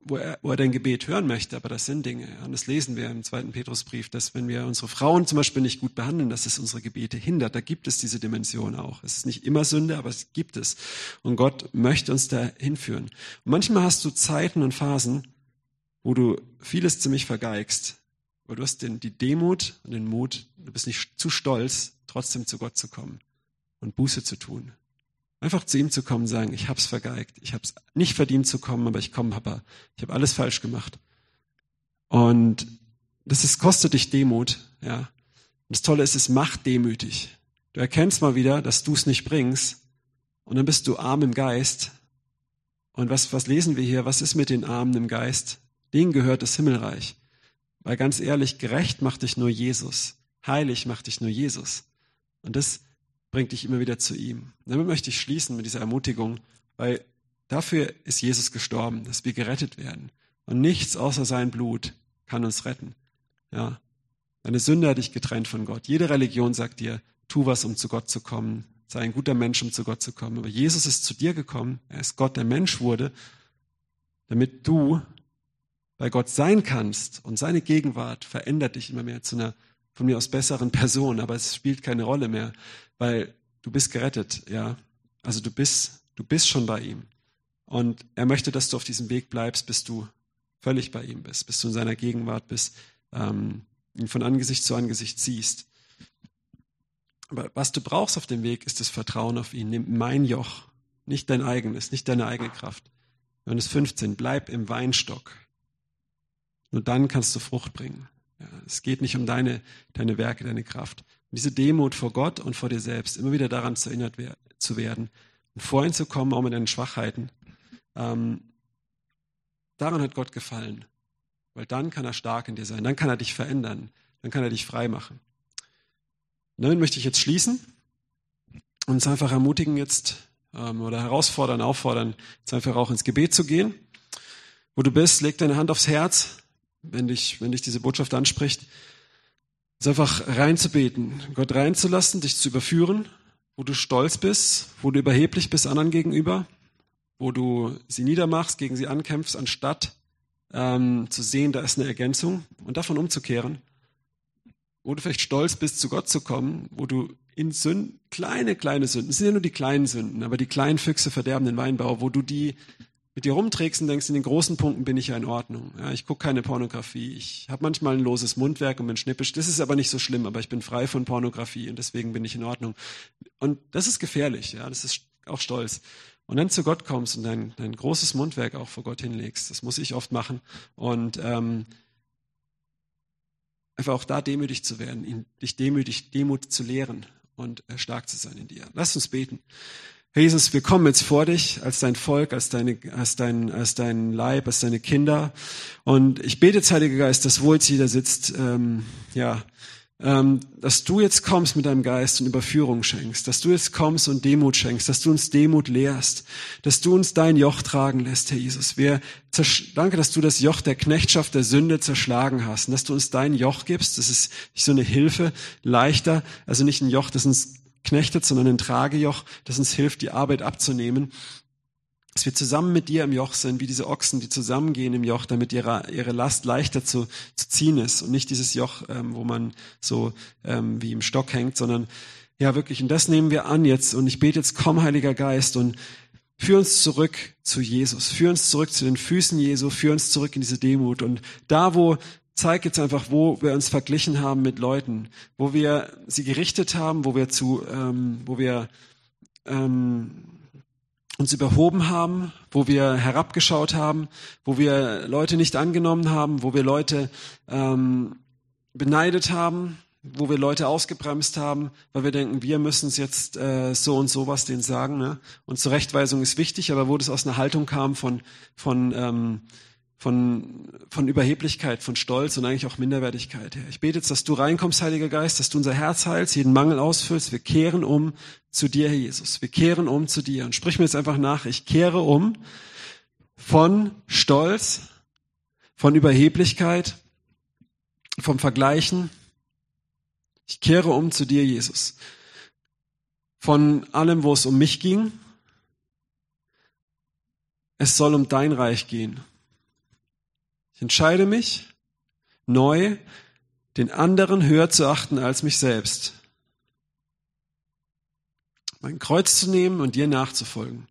S1: wo er, wo er dein Gebet hören möchte, aber das sind Dinge. Und das lesen wir im zweiten Petrusbrief, dass wenn wir unsere Frauen zum Beispiel nicht gut behandeln, dass es unsere Gebete hindert. Da gibt es diese Dimension auch. Es ist nicht immer Sünde, aber es gibt es. Und Gott möchte uns da hinführen. Und manchmal hast du Zeiten und Phasen, wo du vieles ziemlich vergeigst, aber du hast den, die Demut und den Mut, du bist nicht zu stolz, trotzdem zu Gott zu kommen und Buße zu tun. Einfach zu ihm zu kommen sagen, ich hab's vergeigt, ich hab's nicht verdient zu kommen, aber ich komme, Papa. Ich habe alles falsch gemacht. Und das ist, kostet dich Demut, ja. Und das Tolle ist, es macht demütig. Du erkennst mal wieder, dass du es nicht bringst. Und dann bist du arm im Geist. Und was, was lesen wir hier? Was ist mit den Armen im Geist? Denen gehört das Himmelreich. Weil ganz ehrlich, gerecht macht dich nur Jesus. Heilig macht dich nur Jesus. Und das bringt dich immer wieder zu ihm. Damit möchte ich schließen mit dieser Ermutigung, weil dafür ist Jesus gestorben, dass wir gerettet werden. Und nichts außer sein Blut kann uns retten. Ja. Deine Sünde hat dich getrennt von Gott. Jede Religion sagt dir, tu was, um zu Gott zu kommen. Sei ein guter Mensch, um zu Gott zu kommen. Aber Jesus ist zu dir gekommen. Er ist Gott, der Mensch wurde, damit du bei Gott sein kannst. Und seine Gegenwart verändert dich immer mehr zu einer von mir aus besseren Person. Aber es spielt keine Rolle mehr, weil du bist gerettet. Ja, also du bist, du bist schon bei ihm. Und er möchte, dass du auf diesem Weg bleibst, bis du völlig bei ihm bist, bis du in seiner Gegenwart bist, ähm, ihn von Angesicht zu Angesicht siehst. Aber was du brauchst auf dem Weg, ist das Vertrauen auf ihn. Nimm mein Joch, nicht dein eigenes, nicht deine eigene Kraft. Johannes 15, bleib im Weinstock. Nur dann kannst du Frucht bringen. Ja, es geht nicht um deine, deine Werke, deine Kraft. Und diese Demut vor Gott und vor dir selbst, immer wieder daran zu erinnert zu werden und vor zu kommen, auch mit deinen Schwachheiten, ähm, daran hat Gott gefallen. Weil dann kann er stark in dir sein, dann kann er dich verändern, dann kann er dich frei machen. Und damit möchte ich jetzt schließen und uns einfach ermutigen jetzt ähm, oder herausfordern, auffordern, jetzt einfach auch ins Gebet zu gehen. Wo du bist, leg deine Hand aufs Herz, wenn dich, wenn dich diese Botschaft anspricht. Es einfach reinzubeten, Gott reinzulassen, dich zu überführen, wo du stolz bist, wo du überheblich bist anderen gegenüber, wo du sie niedermachst, gegen sie ankämpfst, anstatt ähm, zu sehen, da ist eine Ergänzung und davon umzukehren. Wo du vielleicht stolz bist, zu Gott zu kommen, wo du in Sünden, kleine, kleine Sünden, es sind ja nur die kleinen Sünden, aber die kleinen Füchse verderben den Weinbau, wo du die mit dir rumträgst und denkst, in den großen Punkten bin ich ja in Ordnung. Ja, ich gucke keine Pornografie. Ich habe manchmal ein loses Mundwerk und bin schnippisch. Das ist aber nicht so schlimm, aber ich bin frei von Pornografie und deswegen bin ich in Ordnung. Und das ist gefährlich, ja, das ist auch Stolz und dann zu Gott kommst und dein, dein großes Mundwerk auch vor Gott hinlegst. Das muss ich oft machen. Und ähm, einfach auch da demütig zu werden, ihn, dich demütig, Demut zu lehren und äh, stark zu sein in dir. Lass uns beten. Herr Jesus, wir kommen jetzt vor dich als dein Volk, als, deine, als, dein, als dein Leib, als deine Kinder. Und ich bete jetzt, Heiliger Geist, dass wo jetzt jeder sitzt, ähm, ja, ähm, dass du jetzt kommst mit deinem Geist und Überführung schenkst, dass du jetzt kommst und Demut schenkst, dass du uns Demut lehrst, dass du uns dein Joch tragen lässt, Herr Jesus. Wir danke, dass du das Joch der Knechtschaft der Sünde zerschlagen hast und dass du uns dein Joch gibst. Das ist nicht so eine Hilfe, leichter, also nicht ein Joch, das uns knechtet, sondern ein Tragejoch, das uns hilft, die Arbeit abzunehmen. Dass wir zusammen mit dir im Joch sind, wie diese Ochsen, die zusammengehen im Joch, damit ihre, ihre Last leichter zu, zu ziehen ist und nicht dieses Joch, ähm, wo man so ähm, wie im Stock hängt, sondern ja wirklich, und das nehmen wir an jetzt. Und ich bete jetzt, komm Heiliger Geist und führ uns zurück zu Jesus, führ uns zurück zu den Füßen Jesu, führ uns zurück in diese Demut. Und da, wo zeig jetzt einfach, wo wir uns verglichen haben mit Leuten, wo wir sie gerichtet haben, wo wir zu, ähm, wo wir ähm, uns überhoben haben, wo wir herabgeschaut haben, wo wir Leute nicht angenommen haben, wo wir Leute ähm, beneidet haben, wo wir Leute ausgebremst haben, weil wir denken, wir müssen es jetzt äh, so und so was denen sagen. Ne? Und Zurechtweisung ist wichtig, aber wo das aus einer Haltung kam von, von ähm, von, von Überheblichkeit, von Stolz und eigentlich auch Minderwertigkeit her. Ich bete jetzt, dass du reinkommst, Heiliger Geist, dass du unser Herz heilst, jeden Mangel ausfüllst. Wir kehren um zu dir, Herr Jesus. Wir kehren um zu dir. Und sprich mir jetzt einfach nach. Ich kehre um von Stolz, von Überheblichkeit, vom Vergleichen. Ich kehre um zu dir, Jesus. Von allem, wo es um mich ging. Es soll um dein Reich gehen. Ich entscheide mich neu, den anderen höher zu achten als mich selbst. Mein Kreuz zu nehmen und dir nachzufolgen.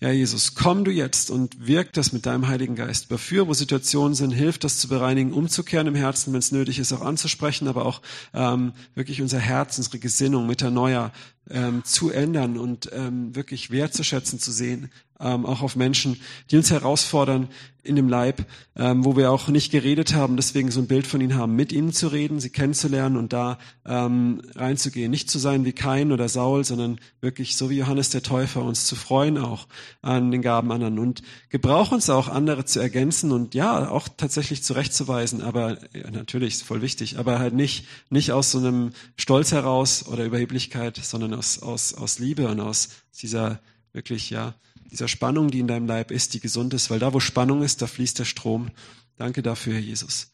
S1: Ja, Jesus, komm du jetzt und wirk das mit deinem Heiligen Geist. Überführ, wo Situationen sind, hilf das zu bereinigen, umzukehren im Herzen, wenn es nötig ist, auch anzusprechen, aber auch ähm, wirklich unser Herz, unsere Gesinnung mit erneuer, ähm, zu ändern und ähm, wirklich wertzuschätzen zu sehen, ähm, auch auf Menschen, die uns herausfordern in dem Leib, ähm, wo wir auch nicht geredet haben, deswegen so ein Bild von ihnen haben, mit ihnen zu reden, sie kennenzulernen und da ähm, reinzugehen, nicht zu sein wie Kain oder Saul, sondern wirklich so wie Johannes der Täufer, uns zu freuen auch an den Gaben anderen und gebrauch uns auch andere zu ergänzen und ja, auch tatsächlich zurechtzuweisen, aber ja, natürlich ist voll wichtig, aber halt nicht nicht aus so einem Stolz heraus oder Überheblichkeit, sondern aus aus aus Liebe und aus dieser wirklich ja dieser Spannung, die in deinem Leib ist, die gesund ist, weil da, wo Spannung ist, da fließt der Strom. Danke dafür, Herr Jesus.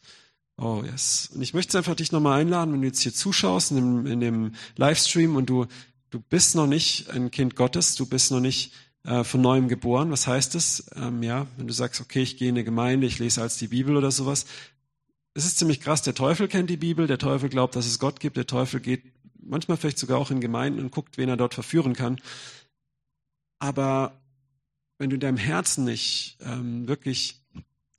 S1: Oh, yes. Und ich möchte einfach dich nochmal einladen, wenn du jetzt hier zuschaust in dem, in dem Livestream und du, du bist noch nicht ein Kind Gottes, du bist noch nicht äh, von neuem geboren. Was heißt das? Ähm, ja, wenn du sagst, okay, ich gehe in eine Gemeinde, ich lese als die Bibel oder sowas. Es ist ziemlich krass, der Teufel kennt die Bibel, der Teufel glaubt, dass es Gott gibt, der Teufel geht manchmal vielleicht sogar auch in Gemeinden und guckt, wen er dort verführen kann. Aber wenn du in deinem Herzen nicht ähm, wirklich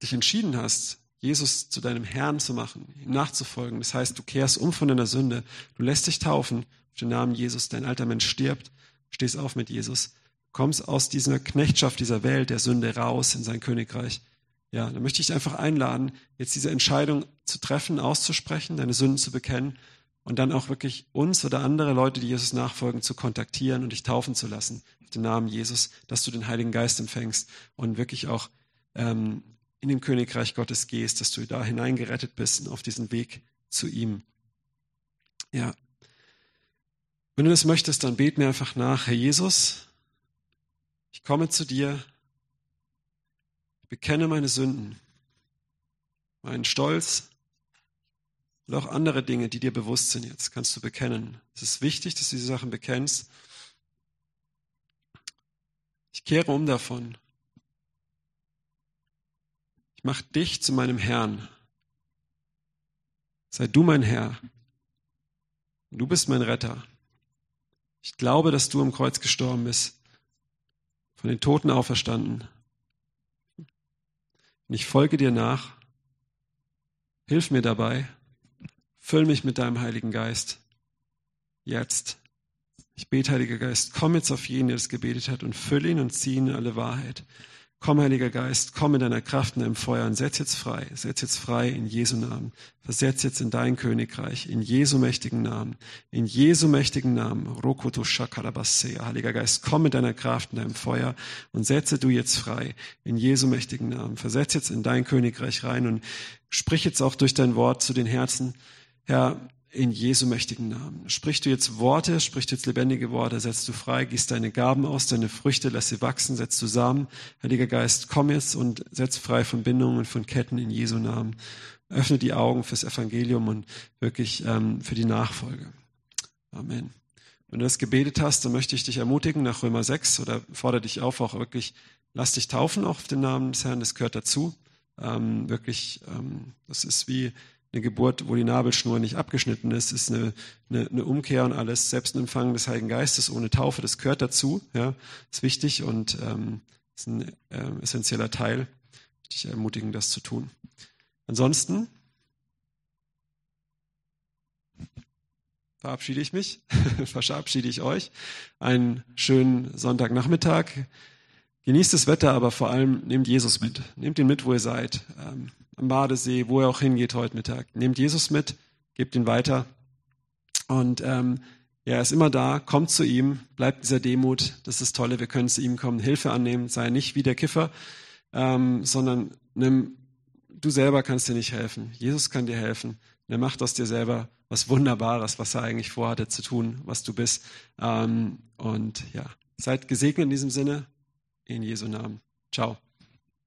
S1: dich entschieden hast, Jesus zu deinem Herrn zu machen, ihm nachzufolgen, das heißt, du kehrst um von deiner Sünde, du lässt dich taufen auf den Namen Jesus, dein alter Mensch stirbt, stehst auf mit Jesus, kommst aus dieser Knechtschaft dieser Welt, der Sünde raus in sein Königreich. Ja, dann möchte ich dich einfach einladen, jetzt diese Entscheidung zu treffen, auszusprechen, deine Sünden zu bekennen und dann auch wirklich uns oder andere Leute, die Jesus nachfolgen, zu kontaktieren und dich taufen zu lassen auf den Namen Jesus, dass du den Heiligen Geist empfängst und wirklich auch ähm, in dem Königreich Gottes gehst, dass du da hineingerettet bist auf diesen Weg zu ihm. Ja. Wenn du das möchtest, dann bet mir einfach nach, Herr Jesus, ich komme zu dir, ich bekenne meine Sünden, meinen Stolz, und auch andere Dinge, die dir bewusst sind jetzt, kannst du bekennen. Es ist wichtig, dass du diese Sachen bekennst. Ich kehre um davon. Ich mache dich zu meinem Herrn. Sei du mein Herr. Du bist mein Retter. Ich glaube, dass du am Kreuz gestorben bist, von den Toten auferstanden. Und ich folge dir nach. Hilf mir dabei. Füll mich mit deinem Heiligen Geist. Jetzt. Ich bete, Heiliger Geist, komm jetzt auf jeden, der das gebetet hat und füll ihn und zieh ihn in alle Wahrheit. Komm, Heiliger Geist, komm in deiner Kraft in deinem Feuer und setz jetzt frei. Setz jetzt frei in Jesu Namen. Versetz jetzt in dein Königreich, in Jesu mächtigen Namen. In Jesu mächtigen Namen. Rokoto Shakarabasea. Heiliger Geist, komm mit deiner Kraft in deinem Feuer und setze du jetzt frei. In Jesu mächtigen Namen. Versetz jetzt in dein Königreich rein und sprich jetzt auch durch dein Wort zu den Herzen Herr, in Jesu mächtigen Namen. Sprich du jetzt Worte, sprich du jetzt lebendige Worte, setzt du frei, gießt deine Gaben aus, deine Früchte, lass sie wachsen, setzt du Samen. Heiliger Geist, komm jetzt und setz frei von Bindungen und von Ketten in Jesu Namen. Öffne die Augen fürs Evangelium und wirklich ähm, für die Nachfolge. Amen. Wenn du das gebetet hast, dann möchte ich dich ermutigen nach Römer 6 oder fordere dich auf, auch wirklich, lass dich taufen auf den Namen des Herrn, das gehört dazu. Ähm, wirklich, ähm, das ist wie eine Geburt, wo die Nabelschnur nicht abgeschnitten ist, ist eine, eine, eine Umkehr und alles. Selbst ein Empfang des Heiligen Geistes ohne Taufe, das gehört dazu, ja, ist wichtig und ähm, ist ein äh, essentieller Teil. Ich ermutigen, das zu tun. Ansonsten verabschiede ich mich, verabschiede ich euch. Einen schönen Sonntagnachmittag. Genießt das Wetter, aber vor allem nehmt Jesus mit. Nehmt ihn mit, wo ihr seid. Ähm, am Badesee, wo er auch hingeht heute Mittag. Nehmt Jesus mit, gebt ihn weiter. Und ähm, er ist immer da, kommt zu ihm, bleibt dieser Demut. Das ist das Tolle, wir können zu ihm kommen, Hilfe annehmen, sei nicht wie der Kiffer, ähm, sondern nimm, du selber kannst dir nicht helfen. Jesus kann dir helfen. er macht aus dir selber was Wunderbares, was er eigentlich vorhatte zu tun, was du bist. Ähm, und ja, seid gesegnet in diesem Sinne. In Jesu Namen. Ciao.